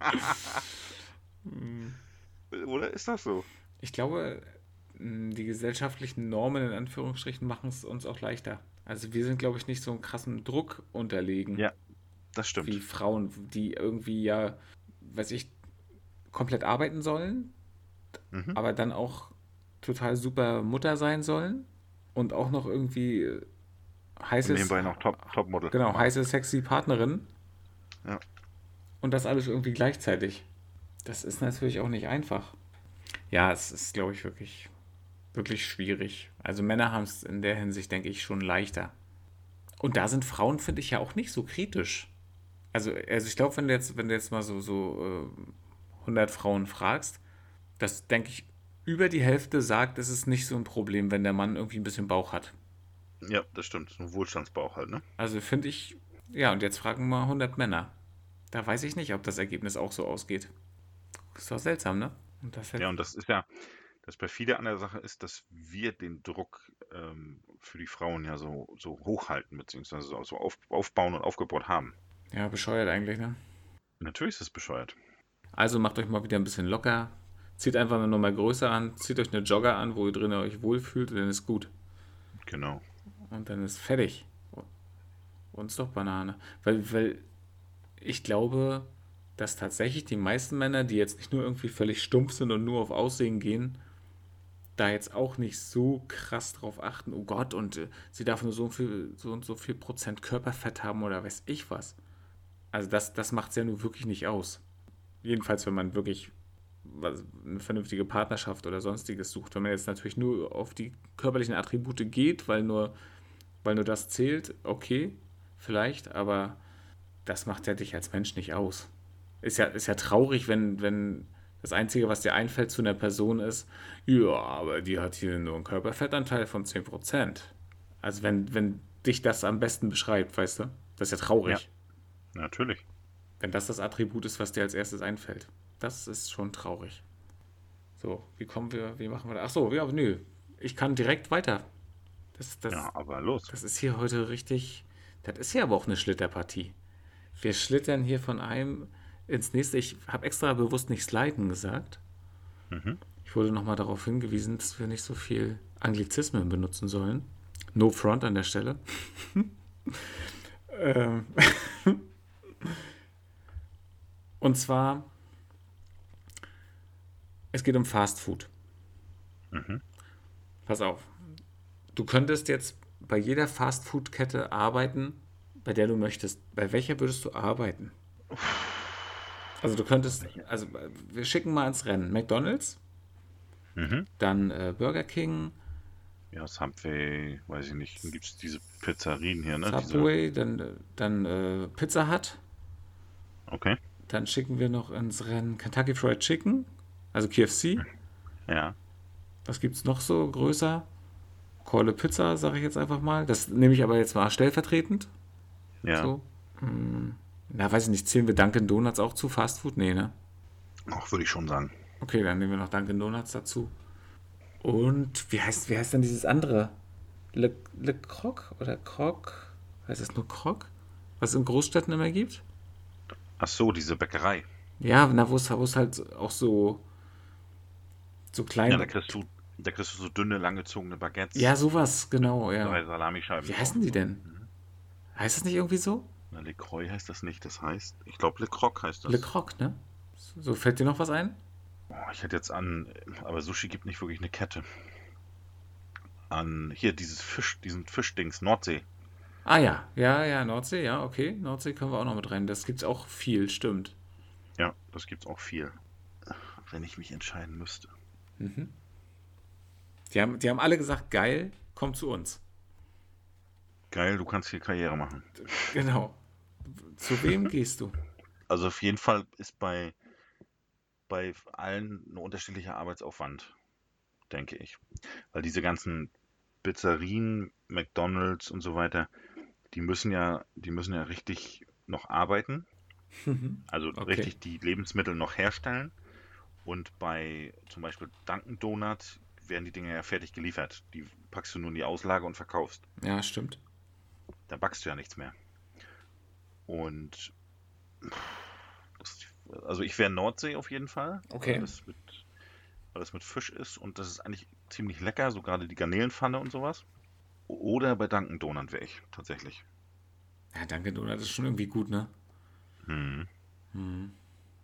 Oder ist das so? Ich glaube, mh, die gesellschaftlichen Normen in Anführungsstrichen machen es uns auch leichter. Also wir sind, glaube ich, nicht so einem krassen Druck unterlegen. Ja, Das stimmt. wie Frauen, die irgendwie ja, weiß ich, komplett arbeiten sollen, Mhm. aber dann auch total super Mutter sein sollen und auch noch irgendwie Und heißes, nebenbei noch Top, Topmodel. genau, heiße, sexy Partnerin. Ja. Und das alles irgendwie gleichzeitig. Das ist natürlich auch nicht einfach. Ja, es ist, glaube ich, wirklich, wirklich schwierig. Also Männer haben es in der Hinsicht, denke ich, schon leichter. Und da sind Frauen, finde ich, ja auch nicht so kritisch. Also, also ich glaube, wenn du jetzt, wenn du jetzt mal so, so äh, 100 Frauen fragst, das denke ich, über die Hälfte sagt, es ist nicht so ein Problem, wenn der Mann irgendwie ein bisschen Bauch hat. Ja, das stimmt. So ein Wohlstandsbauch halt, ne? Also finde ich, ja, und jetzt fragen wir mal 100 Männer. Da weiß ich nicht, ob das Ergebnis auch so ausgeht. Ist doch seltsam, ne? Und das Ja, und das ist ja, das perfide an der Sache ist, dass wir den Druck ähm, für die Frauen ja so, so hochhalten, beziehungsweise so, so auf, aufbauen und aufgebaut haben. Ja, bescheuert eigentlich, ne? Natürlich ist es bescheuert. Also macht euch mal wieder ein bisschen locker. Zieht einfach eine Nummer größer an. Zieht euch eine Jogger an, wo ihr drin euch wohlfühlt und dann ist gut. Genau. Und dann ist fertig. Und ist doch Banane. Weil, weil ich glaube, dass tatsächlich die meisten Männer, die jetzt nicht nur irgendwie völlig stumpf sind und nur auf Aussehen gehen, da jetzt auch nicht so krass drauf achten, oh Gott, und äh, sie darf nur so viel, so und so viel Prozent Körperfett haben oder weiß ich was. Also das, das macht es ja nur wirklich nicht aus. Jedenfalls, wenn man wirklich eine vernünftige Partnerschaft oder sonstiges sucht. Wenn man jetzt natürlich nur auf die körperlichen Attribute geht, weil nur, weil nur das zählt, okay, vielleicht, aber das macht ja dich als Mensch nicht aus. Ist ja, ist ja traurig, wenn, wenn das Einzige, was dir einfällt zu einer Person ist, ja, aber die hat hier nur einen Körperfettanteil von 10%. Also wenn, wenn dich das am besten beschreibt, weißt du? Das ist ja traurig. Ja, natürlich. Wenn das das Attribut ist, was dir als erstes einfällt. Das ist schon traurig. So, wie kommen wir, wie machen wir das? Achso, ja, nö. Ich kann direkt weiter. Das, das, ja, aber los. Das ist hier heute richtig. Das ist hier aber auch eine Schlitterpartie. Wir schlittern hier von einem ins nächste. Ich habe extra bewusst nicht sliden gesagt. Mhm. Ich wurde nochmal darauf hingewiesen, dass wir nicht so viel Anglizismen benutzen sollen. No front an der Stelle. ähm. Und zwar, es geht um Fast Food. Mhm. Pass auf. Du könntest jetzt bei jeder Fast Food Kette arbeiten, bei der du möchtest. Bei welcher würdest du arbeiten? Also du könntest, also wir schicken mal ins Rennen. McDonald's, mhm. dann äh, Burger King. Ja, Subway, weiß ich nicht. Dann gibt es diese Pizzerien hier, ne? Subway, diese... dann, dann äh, Pizza Hut. Okay. Dann schicken wir noch ins Rennen Kentucky Fried Chicken, also KFC. Ja. Was gibt es noch so größer? Kohle Pizza, sage ich jetzt einfach mal. Das nehme ich aber jetzt mal stellvertretend. Ja. So. Hm. Na, weiß ich nicht, zählen wir Dunkin' Donuts auch zu Fast Food? Nee, ne? Ach, würde ich schon sagen. Okay, dann nehmen wir noch Dunkin' Donuts dazu. Und wie heißt, wie heißt denn dieses andere? Le, Le Croc oder Croc? Heißt es nur Croc? Was es in Großstädten immer gibt? Ach so, diese Bäckerei. Ja, na, wo es halt auch so so klein. Ja, da kriegst du, da kriegst du so dünne, langgezogene Baguettes. Ja, sowas, genau, ja. Drei Salamischeiben. Wie heißen die denn? Heißt das nicht irgendwie so? Na, Le Croix heißt das nicht, das heißt, ich glaube Le Croc heißt das. Le Croc, ne? So, fällt dir noch was ein? Oh, ich hätte jetzt an, aber Sushi gibt nicht wirklich eine Kette. An, hier, dieses Fisch, diesen Fischdings, Nordsee. Ah ja, ja, ja, Nordsee, ja, okay. Nordsee können wir auch noch mit rein. Das gibt's auch viel, stimmt. Ja, das gibt's auch viel. Wenn ich mich entscheiden müsste. Mhm. Die haben, die haben alle gesagt, geil, komm zu uns. Geil, du kannst hier Karriere machen. Genau. Zu wem gehst du? Also auf jeden Fall ist bei, bei allen ein unterschiedlicher Arbeitsaufwand, denke ich. Weil diese ganzen Pizzerien, McDonalds und so weiter, die müssen ja, die müssen ja richtig noch arbeiten. Also okay. richtig die Lebensmittel noch herstellen. Und bei zum Beispiel Dunkin' Donuts werden die Dinge ja fertig geliefert. Die packst du nur in die Auslage und verkaufst. Ja, stimmt. Da backst du ja nichts mehr. Und das, also ich wäre Nordsee auf jeden Fall. Okay. Weil es, mit, weil es mit Fisch ist und das ist eigentlich ziemlich lecker, so gerade die Garnelenpfanne und sowas. Oder bei Dunkin' Donut wäre ich tatsächlich. Ja, Dunkin' Donut ist schon irgendwie gut, ne? Hm. Hm.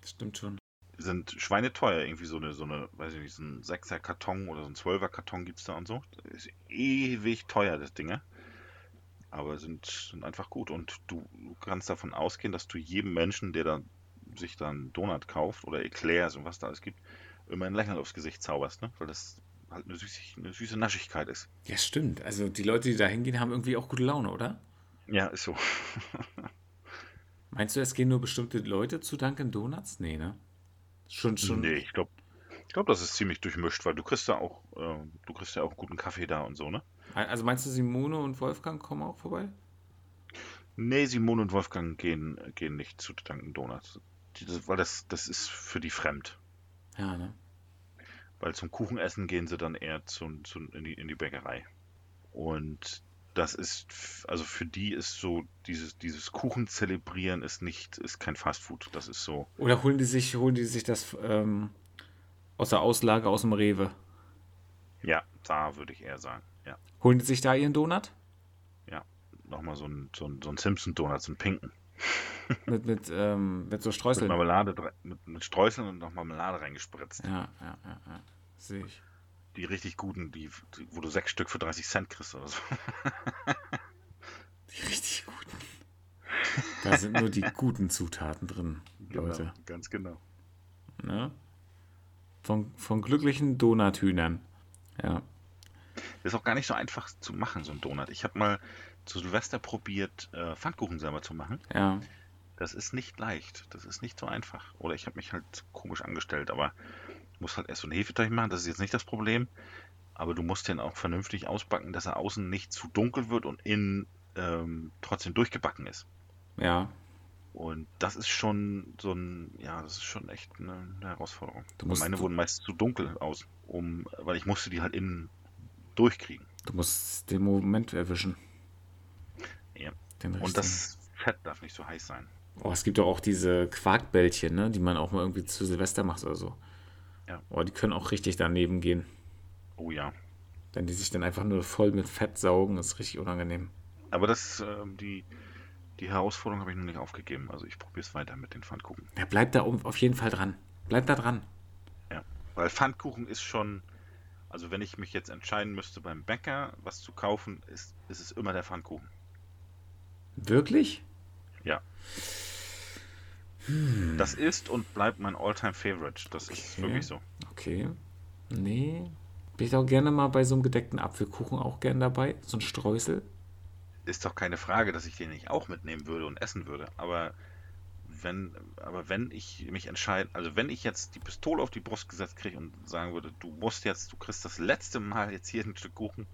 Das stimmt schon. Sind schweineteuer, irgendwie so eine, so eine, weiß ich nicht, so ein 6er Karton oder so ein 12er Karton gibt es da und so. Das ist ewig teuer, das Ding aber sind, sind einfach gut. Und du, kannst davon ausgehen, dass du jedem Menschen, der dann sich dann Donut kauft oder Eclairs und was da alles gibt, immer ein Lächeln aufs Gesicht zauberst, ne? Weil das halt eine, süßig, eine süße Naschigkeit ist. Ja, stimmt. Also die Leute, die da hingehen, haben irgendwie auch gute Laune, oder? Ja, ist so. Meinst du, es gehen nur bestimmte Leute zu Dunkin' Donuts? Nee, ne? Schon, schon. Nee, ich glaube, ich glaube, das ist ziemlich durchmischt, weil du kriegst ja auch, äh, du kriegst ja auch guten Kaffee da und so, ne? Also meinst du, Simone und Wolfgang kommen auch vorbei? Nee, Simone und Wolfgang gehen, gehen nicht zu Dunkin' Donuts. Das, weil das, das ist für die fremd. Ja, ne? Weil zum Kuchenessen gehen sie dann eher zu, zu, in, die, in die Bäckerei. Und das ist, also für die ist so, dieses, dieses Kuchen zelebrieren ist nicht, ist kein Fastfood. Das ist so, Oder holen die sich, holen die sich das ähm, aus der Auslage aus dem Rewe? ja, da würde ich eher sagen, ja. Holen die sich da ihren Donut? Ja, nochmal so ein, so ein, so ein Simpson-Donut, so ein pinken. Mit, mit, ähm, mit so Mit Streuseln? Marmelade, dre- mit, mit Streuseln und noch Marmelade reingespritzt. Ja, ja, ja, ja. Sehe ich. Die richtig guten, die, die, wo du sechs Stück für 30 Cent kriegst oder so. Die richtig guten. Da sind nur die guten Zutaten drin, Leute. Genau, ganz genau. Ne? Von, von glücklichen Donuthühnern. Ja. Ist auch gar nicht so einfach zu machen, so ein Donut. Ich habe mal zu Silvester probiert, äh, Pfannkuchen selber zu machen. Ja. Das ist nicht leicht. Das ist nicht so einfach. Oder ich habe mich halt komisch angestellt, aber du musst halt erst so einen Hefeteig machen. Das ist jetzt nicht das Problem. Aber du musst den auch vernünftig ausbacken, dass er außen nicht zu dunkel wird und innen ähm, trotzdem durchgebacken ist. Ja. Und das ist schon so ein, ja, das ist schon echt eine, eine Herausforderung. Meine wurden meist zu dunkel aus, um, weil ich musste die halt innen durchkriegen. Du musst den Moment erwischen. Ja. Und das Fett darf nicht so heiß sein. Oh, es gibt doch auch diese Quarkbällchen, ne, die man auch mal irgendwie zu Silvester macht oder so. Ja. Oh, die können auch richtig daneben gehen. Oh ja. Wenn die sich dann einfach nur voll mit Fett saugen, ist richtig unangenehm. Aber das, ähm, die, die Herausforderung habe ich noch nicht aufgegeben. Also ich probiere es weiter mit den Pfannkuchen. Ja, bleib da auf jeden Fall dran. Bleib da dran. Ja. Weil Pfannkuchen ist schon, also wenn ich mich jetzt entscheiden müsste beim Bäcker, was zu kaufen, ist, ist es immer der Pfannkuchen. Wirklich? Ja. Das ist und bleibt mein Alltime Favorite. Das ist Okay. wirklich so. Okay. Nee. Bin ich auch gerne mal bei so einem gedeckten Apfelkuchen auch gern dabei. So ein Streusel. Ist doch keine Frage, dass ich den nicht auch mitnehmen würde und essen würde. Aber wenn, aber wenn ich mich entscheide, also wenn ich jetzt die Pistole auf die Brust gesetzt kriege und sagen würde, du musst jetzt, du kriegst das letzte Mal jetzt hier ein Stück Kuchen,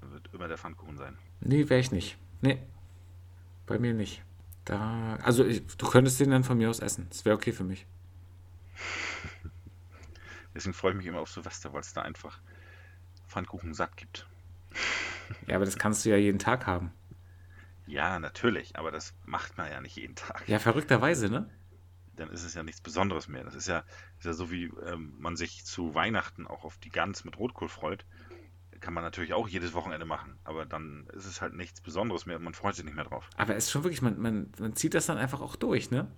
dann wird immer der Pfannkuchen sein. Nee, wäre ich nicht. Nee. Bei mir nicht. Da, also ich, du könntest den dann von mir aus essen. Das wäre okay für mich. Deswegen freue ich mich immer auf Silvester, weil es da einfach Pfannkuchen satt gibt. Ja, aber das kannst du ja jeden Tag haben. Ja, natürlich, aber das macht man ja nicht jeden Tag. Ja, verrückterweise, ne? Dann ist es ja nichts Besonderes mehr. Das ist ja, ist ja so, wie ähm, man sich zu Weihnachten auch auf die Gans mit Rotkohl freut. Kann man natürlich auch jedes Wochenende machen, aber dann ist es halt nichts Besonderes mehr und man freut sich nicht mehr drauf. Aber es ist schon wirklich, man, man, man zieht das dann einfach auch durch, ne?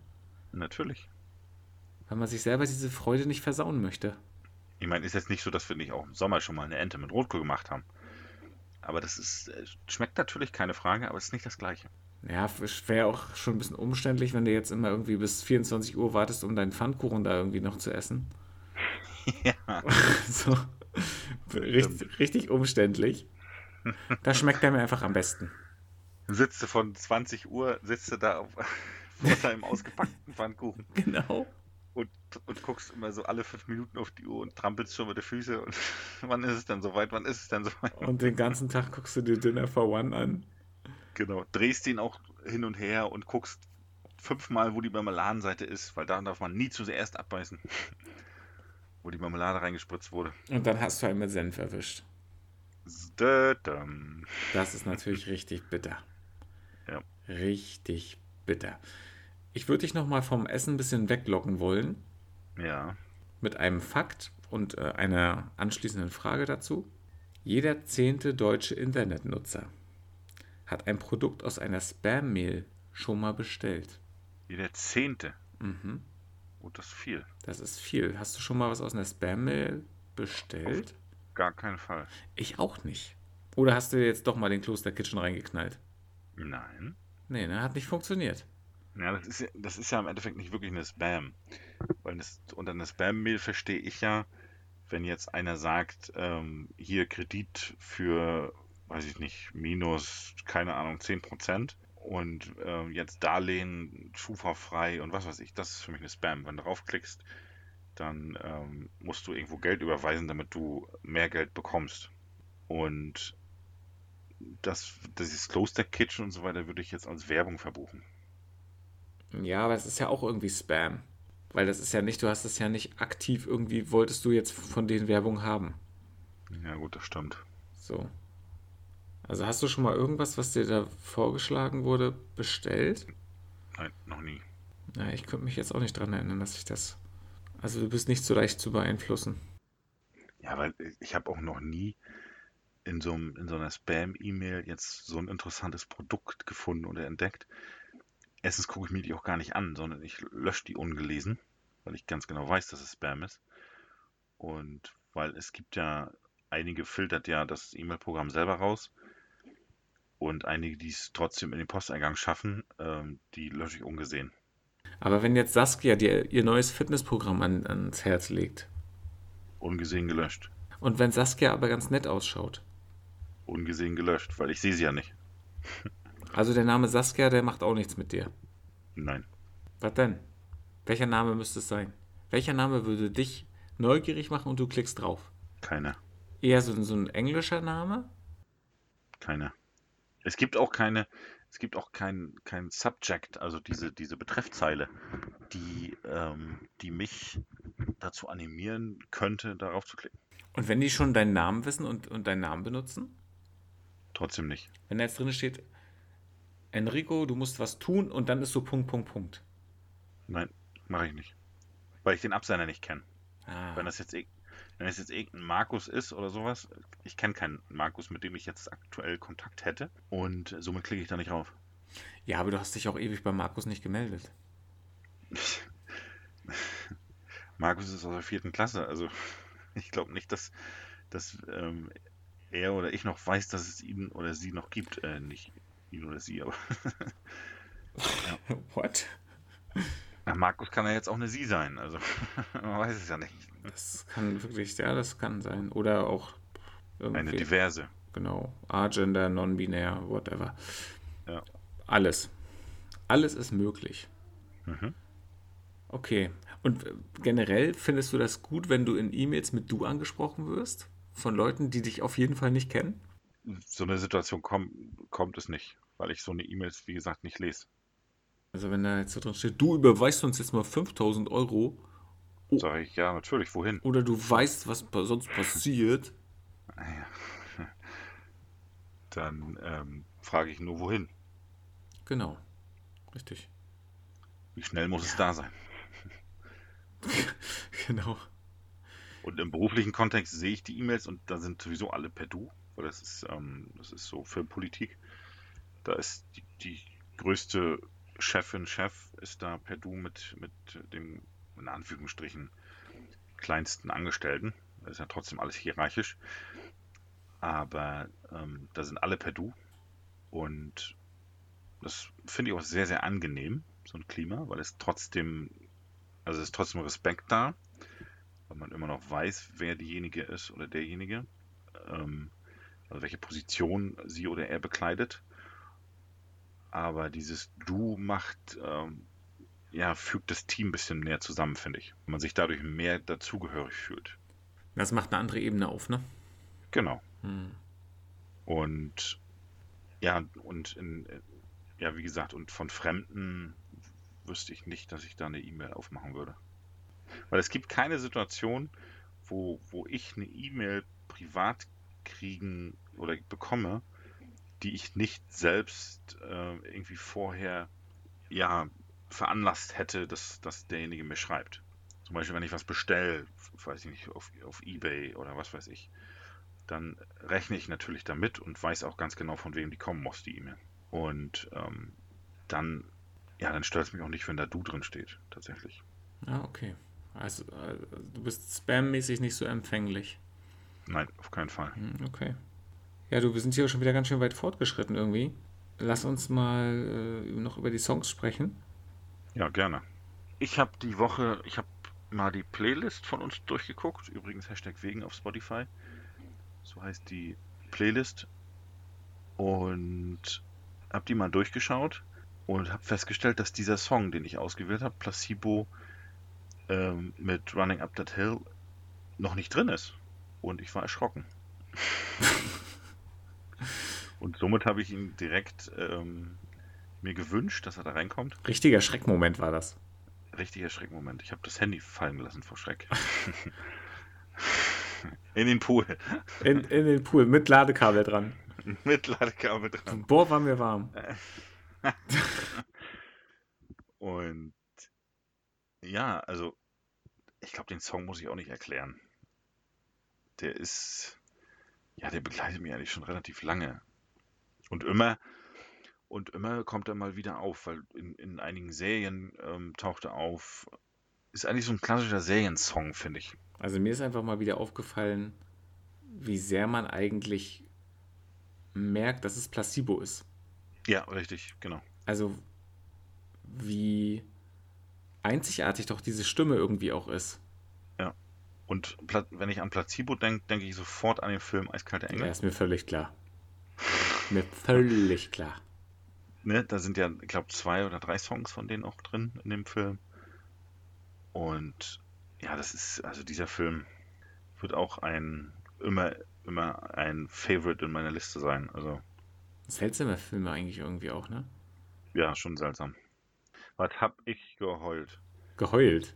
Natürlich. Weil man sich selber diese Freude nicht versauen möchte. Ich meine, ist jetzt nicht so, dass wir nicht auch im Sommer schon mal eine Ente mit Rotkohl gemacht haben. Aber das ist, äh, schmeckt natürlich, keine Frage, aber es ist nicht das Gleiche. Ja, es wäre auch schon ein bisschen umständlich, wenn du jetzt immer irgendwie bis 24 Uhr wartest, um deinen Pfannkuchen da irgendwie noch zu essen. ja, So. Richtig, richtig umständlich. Da schmeckt er mir einfach am besten. sitzt du von 20 Uhr, sitzt du da auf, vor deinem ausgepackten Pfannkuchen Genau. Und, und guckst immer so alle fünf Minuten auf die Uhr und trampelst schon mit den Füßen und wann ist es dann soweit, wann ist es dann soweit? Und den ganzen Tag guckst du dir Dinner for One an. Genau, drehst ihn auch hin und her und guckst fünfmal, wo die Marmeladenseite ist, weil da darf man nie zuerst abbeißen, wo die Marmelade reingespritzt wurde. Und dann hast du einen mit Senf erwischt. Das ist natürlich richtig bitter. Ja. Richtig bitter. Ich würde dich nochmal vom Essen ein bisschen weglocken wollen Ja, mit einem Fakt und äh, einer anschließenden Frage dazu. Jeder zehnte deutsche Internetnutzer hat ein Produkt aus einer Spam-Mail schon mal bestellt. jeder Zehnte. Mhm. Oh, das ist viel. Das ist viel. Hast du schon mal was aus einer Spam-Mail bestellt? Gar keinen Fall. Ich auch nicht. Oder hast du jetzt doch mal den Kloster Kitchen reingeknallt? Nein. Nee, ne, hat nicht funktioniert. Ja, das ist ja, das ist ja im Endeffekt nicht wirklich eine Spam. Weil das, unter einer Spam-Mail verstehe ich ja, wenn jetzt einer sagt, ähm, hier Kredit für, weiß ich nicht, minus, keine Ahnung, 10% und ähm, jetzt Darlehen, Schufa-frei und was weiß ich, das ist für mich eine Spam. Wenn du draufklickst, dann ähm, musst du irgendwo Geld überweisen, damit du mehr Geld bekommst. Und das, dieses Kloster Kitchen und so weiter würde ich jetzt als Werbung verbuchen. Ja, aber es ist ja auch irgendwie Spam. Weil das ist ja nicht, du hast es ja nicht aktiv irgendwie, wolltest du jetzt von den Werbung haben. Ja gut, das stimmt. So. Also hast du schon mal irgendwas, was dir da vorgeschlagen wurde, bestellt? Nein, noch nie. Ja, ich könnte mich jetzt auch nicht dran erinnern, dass ich das. Also du bist nicht so leicht zu beeinflussen. Ja, weil ich habe auch noch nie in so, einem, in so einer Spam-E-Mail jetzt so ein interessantes Produkt gefunden oder entdeckt. Erstens gucke ich mir die auch gar nicht an, sondern ich lösche die ungelesen, weil ich ganz genau weiß, dass es Spam ist. Und weil es gibt ja, einige filtert ja das E-Mail-Programm selber raus und einige, die es trotzdem in den Posteingang schaffen, ähm, die lösche ich ungesehen. Aber wenn jetzt Saskia dir ihr neues Fitnessprogramm an, ans Herz legt. Ungesehen gelöscht. Und wenn Saskia aber ganz nett ausschaut. Ungesehen gelöscht, weil ich sehe sie ja nicht. Also der Name Saskia, der macht auch nichts mit dir. Nein. Was denn? Welcher Name müsste es sein? Welcher Name würde dich neugierig machen und du klickst drauf? Keiner. Eher so, so ein englischer Name? Keiner. Es gibt auch keine, es gibt auch kein, kein Subject, also diese, diese Betreffzeile, die, ähm, die mich dazu animieren könnte, darauf zu klicken. Und wenn die schon deinen Namen wissen und, und deinen Namen benutzen? Trotzdem nicht. Wenn da jetzt drin steht, Enrico, du musst was tun und dann ist so Punkt, Punkt, Punkt. Nein, mache ich nicht. Weil ich den Absender nicht kenne. Ah. Wenn das jetzt wenn es jetzt irgendein Markus ist oder sowas, ich kenne keinen Markus, mit dem ich jetzt aktuell Kontakt hätte und somit klicke ich da nicht rauf. Ja, aber du hast dich auch ewig bei Markus nicht gemeldet. Markus ist aus der vierten Klasse, also ich glaube nicht, dass, dass ähm, er oder ich noch weiß, dass es ihn oder sie noch gibt. Äh, nicht ihn oder sie, aber What? Na, Markus kann ja jetzt auch eine sie sein, also man weiß es ja nicht. Das kann wirklich, ja, das kann sein. Oder auch Eine diverse. genau, Agender, non-binär, whatever. Ja. Alles. Alles ist möglich. Mhm. Okay. Und äh, generell findest du das gut, wenn du in E-Mails mit du angesprochen wirst? Von Leuten, die dich auf jeden Fall nicht kennen? So eine Situation komm, kommt es nicht, weil ich so eine E-Mails, wie gesagt, nicht lese. Also wenn da jetzt so drin steht, du überweist uns jetzt mal 5000 Euro Oh. Sage ich, ja, natürlich, wohin? oder du weißt, was sonst passiert. Ja. Dann ähm, frage ich nur, wohin? Genau. Richtig. Wie schnell muss es da sein? Genau. Und im beruflichen Kontext sehe ich die E-Mails und da sind sowieso alle per Du, weil das ist, ähm, das ist so Filmpolitik. Da ist die, die größte Chefin, Chef ist da per Du mit, mit dem, in Anführungsstrichen, kleinsten Angestellten. Das ist ja trotzdem alles hierarchisch. Aber ähm, da sind alle per Du. Und das finde ich auch sehr, sehr angenehm, so ein Klima, weil es trotzdem, also es ist trotzdem Respekt da weil man immer noch weiß, wer diejenige ist oder derjenige, ähm, also welche Position sie oder er bekleidet. Aber dieses Du macht, ähm, ja, fügt das Team ein bisschen näher zusammen, finde ich. Man sich dadurch mehr dazugehörig fühlt. Das macht eine andere Ebene auf, ne? Genau. Hm. Und ja, und in, ja, wie gesagt, und von Fremden wüsste ich nicht, dass ich da eine E-Mail aufmachen würde. Weil es gibt keine Situation, wo, wo ich eine E-Mail privat kriegen oder bekomme, die ich nicht selbst äh, irgendwie vorher ja veranlasst hätte, dass, dass derjenige mir schreibt. Zum Beispiel, wenn ich was bestelle, weiß ich nicht, auf, auf Ebay oder was weiß ich, dann rechne ich natürlich damit und weiß auch ganz genau, von wem die kommen muss, die E-Mail. Und ähm, dann, ja, dann stört es mich auch nicht, wenn da du drin steht, tatsächlich. Ah, okay. Also, äh, du bist spammäßig nicht so empfänglich. Nein, auf keinen Fall. Hm, Okay. Ja, du, wir sind hier schon wieder ganz schön weit fortgeschritten irgendwie. Lass uns mal äh, noch über die Songs sprechen. Ja, gerne. Ich habe die Woche, ich habe mal die Playlist von uns durchgeguckt. Übrigens Hashtag wegen auf Spotify. So heißt die Playlist. Und habe die mal durchgeschaut und habe festgestellt, dass dieser Song, den ich ausgewählt habe, Placebo ähm, mit Running Up That Hill, noch nicht drin ist. Und ich war erschrocken. und somit habe ich ihn direkt ähm, mir gewünscht, dass er da reinkommt. Richtiger Schreckmoment war das. Richtiger Schreckmoment. Ich habe das Handy fallen gelassen vor Schreck. In den Pool. In, in den Pool mit Ladekabel dran. Mit Ladekabel dran. Boah, war mir warm. Und ja, also ich glaube, den Song muss ich auch nicht erklären. Der ist, ja, der begleitet mich eigentlich schon relativ lange. Und immer, und immer kommt er mal wieder auf, weil in, in einigen Serien ähm, taucht er auf. Ist eigentlich so ein klassischer Seriensong, finde ich. Also mir ist einfach mal wieder aufgefallen, wie sehr man eigentlich merkt, dass es Placebo ist. Ja, richtig, genau. Also wie einzigartig doch diese Stimme irgendwie auch ist. Und wenn ich an Placebo denke, denke ich sofort an den Film Eiskalte Engel. Ja, ist mir völlig klar. mir völlig klar. Ne, da sind ja, ich glaube, zwei oder drei Songs von denen auch drin in dem Film. Und ja, das ist, also dieser Film wird auch ein immer, immer ein Favorite in meiner Liste sein. Also. Seltsame Filme eigentlich irgendwie auch, ne? Ja, schon seltsam. Was hab ich geheult? Geheult?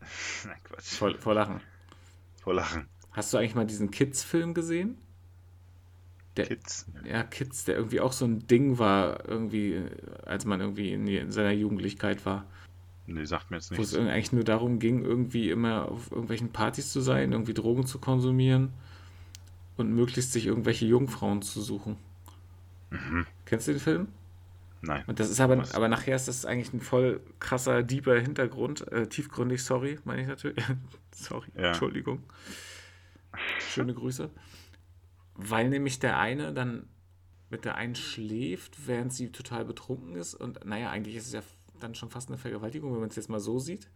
Nein, Quatsch. Vor, vor Lachen. Vor Lachen. Hast du eigentlich mal diesen Kids-Film gesehen? Der, Kids. Ja, Kids, der irgendwie auch so ein Ding war, irgendwie, als man irgendwie in, in seiner Jugendlichkeit war. Nee, sagt mir jetzt Wo es nichts. eigentlich nur darum ging, irgendwie immer auf irgendwelchen Partys zu sein, irgendwie Drogen zu konsumieren und möglichst sich irgendwelche Jungfrauen zu suchen. Mhm. Kennst du den Film? Nein. Und das ist aber, aber nachher ist das eigentlich ein voll krasser, deeper Hintergrund. Äh, tiefgründig, sorry, meine ich natürlich. sorry, Ja. Entschuldigung. Schöne Grüße. Weil nämlich der eine dann mit der einen schläft, während sie total betrunken ist. Und naja, eigentlich ist es ja dann schon fast eine Vergewaltigung, wenn man es jetzt mal so sieht,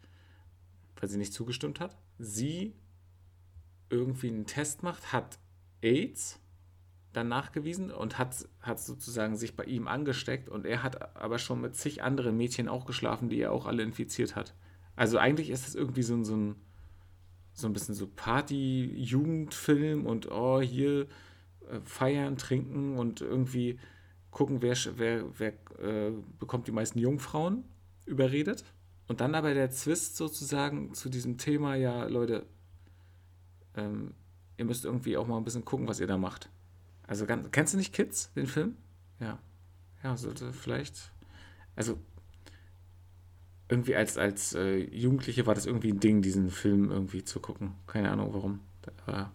weil sie nicht zugestimmt hat. Sie irgendwie einen Test macht, hat AIDS dann nachgewiesen und hat, hat sozusagen sich bei ihm angesteckt und er hat aber schon mit zig anderen Mädchen auch geschlafen, die er auch alle infiziert hat. Also eigentlich ist das irgendwie so ein, so ein, so ein bisschen so Party-Jugendfilm und oh, hier äh, feiern, trinken und irgendwie gucken, wer, wer, wer äh, bekommt die meisten Jungfrauen überredet. Und dann aber der Zwist sozusagen zu diesem Thema, ja, Leute, ähm, ihr müsst irgendwie auch mal ein bisschen gucken, was ihr da macht. Also ganz, kennst du nicht Kids, den Film? Ja. Ja, sollte vielleicht. Also irgendwie als, als äh, Jugendliche war das irgendwie ein Ding, diesen Film irgendwie zu gucken. Keine Ahnung warum. Aber,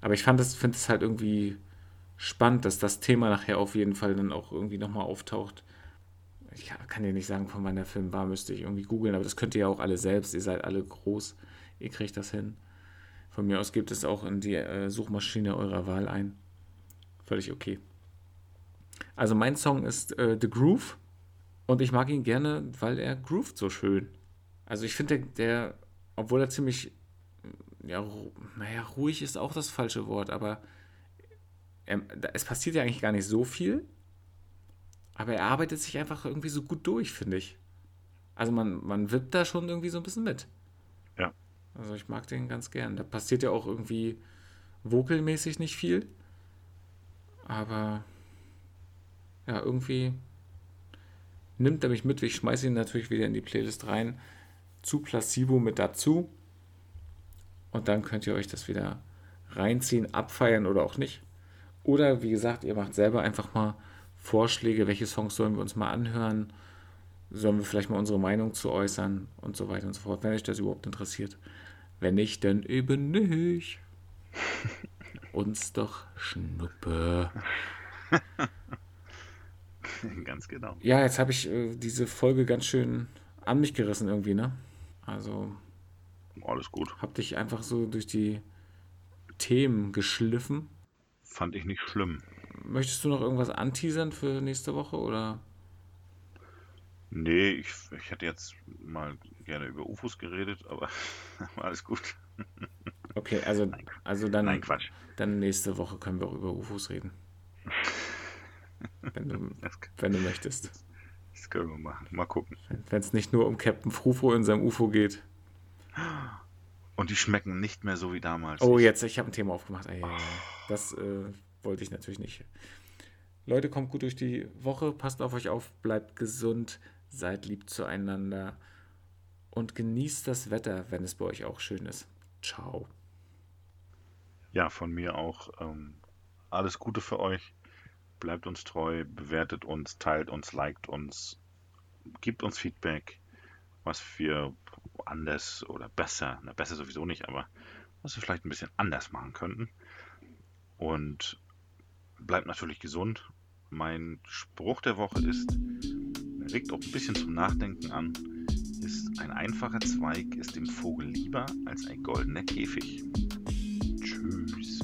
aber ich finde es halt irgendwie spannend, dass das Thema nachher auf jeden Fall dann auch irgendwie nochmal auftaucht. Ich kann- kann dir nicht sagen, von wann der Film war, müsste ich irgendwie googeln, aber das könnt ihr ja auch alle selbst. Ihr seid alle groß, ihr kriegt das hin. Von mir aus gebt es auch in die äh, Suchmaschine eurer Wahl ein. Völlig okay. Also mein Song ist äh, The Groove und ich mag ihn gerne, weil er groovt so schön. Also ich finde, der, der, obwohl er ziemlich, ja, ru- naja, ruhig ist auch das falsche Wort, aber er, da- es passiert ja eigentlich gar nicht so viel, aber er arbeitet sich einfach irgendwie so gut durch, finde ich. Also man, man wippt da schon irgendwie so ein bisschen mit. Ja. Also ich mag den ganz gern. Da passiert ja auch irgendwie vokalmäßig nicht viel. Aber ja, irgendwie nimmt er mich mit. Ich schmeiße ihn natürlich wieder in die Playlist rein. Zu Placebo mit dazu. Und dann könnt ihr euch das wieder reinziehen, abfeiern oder auch nicht. Oder wie gesagt, ihr macht selber einfach mal Vorschläge, welche Songs sollen wir uns mal anhören. Sollen wir vielleicht mal unsere Meinung zu äußern und so weiter und so fort, wenn euch das überhaupt interessiert. Wenn nicht, dann eben nicht. Uns doch Schnuppe. Ganz genau. Ja, jetzt habe ich äh, diese Folge ganz schön an mich gerissen irgendwie, ne? Also Alles gut. hab dich einfach so durch die Themen geschliffen. Fand ich nicht schlimm. Möchtest du noch irgendwas anteasern für nächste Woche oder? Nee, ich, ich hätte jetzt mal gerne über UFOs geredet, aber alles gut. Okay, also, Nein, also dann, Nein, Quatsch. dann nächste Woche können wir auch über UFOs reden. Wenn du, wenn du möchtest. das können wir machen. Mal gucken. Wenn es nicht nur um Captain Frufo in seinem UFO geht. Und die schmecken nicht mehr so wie damals. Oh, jetzt, ich habe ein Thema aufgemacht. Ei, ei. Das äh, wollte ich natürlich nicht. Leute, kommt gut durch die Woche, passt auf euch auf, bleibt gesund, seid lieb zueinander und genießt das Wetter, wenn es bei euch auch schön ist. Ciao. Ja, von mir auch ähm, alles Gute für euch. bleibt uns treu, bewertet uns, teilt uns, liked uns, gibt uns Feedback, was wir anders oder besser, na besser sowieso nicht, aber was wir vielleicht ein bisschen anders machen könnten. Und bleibt natürlich gesund. Mein Spruch der Woche ist, regt auch ein bisschen zum Nachdenken an, ist ein einfacher Zweig ist dem Vogel lieber als ein goldener Käfig. Tschüss.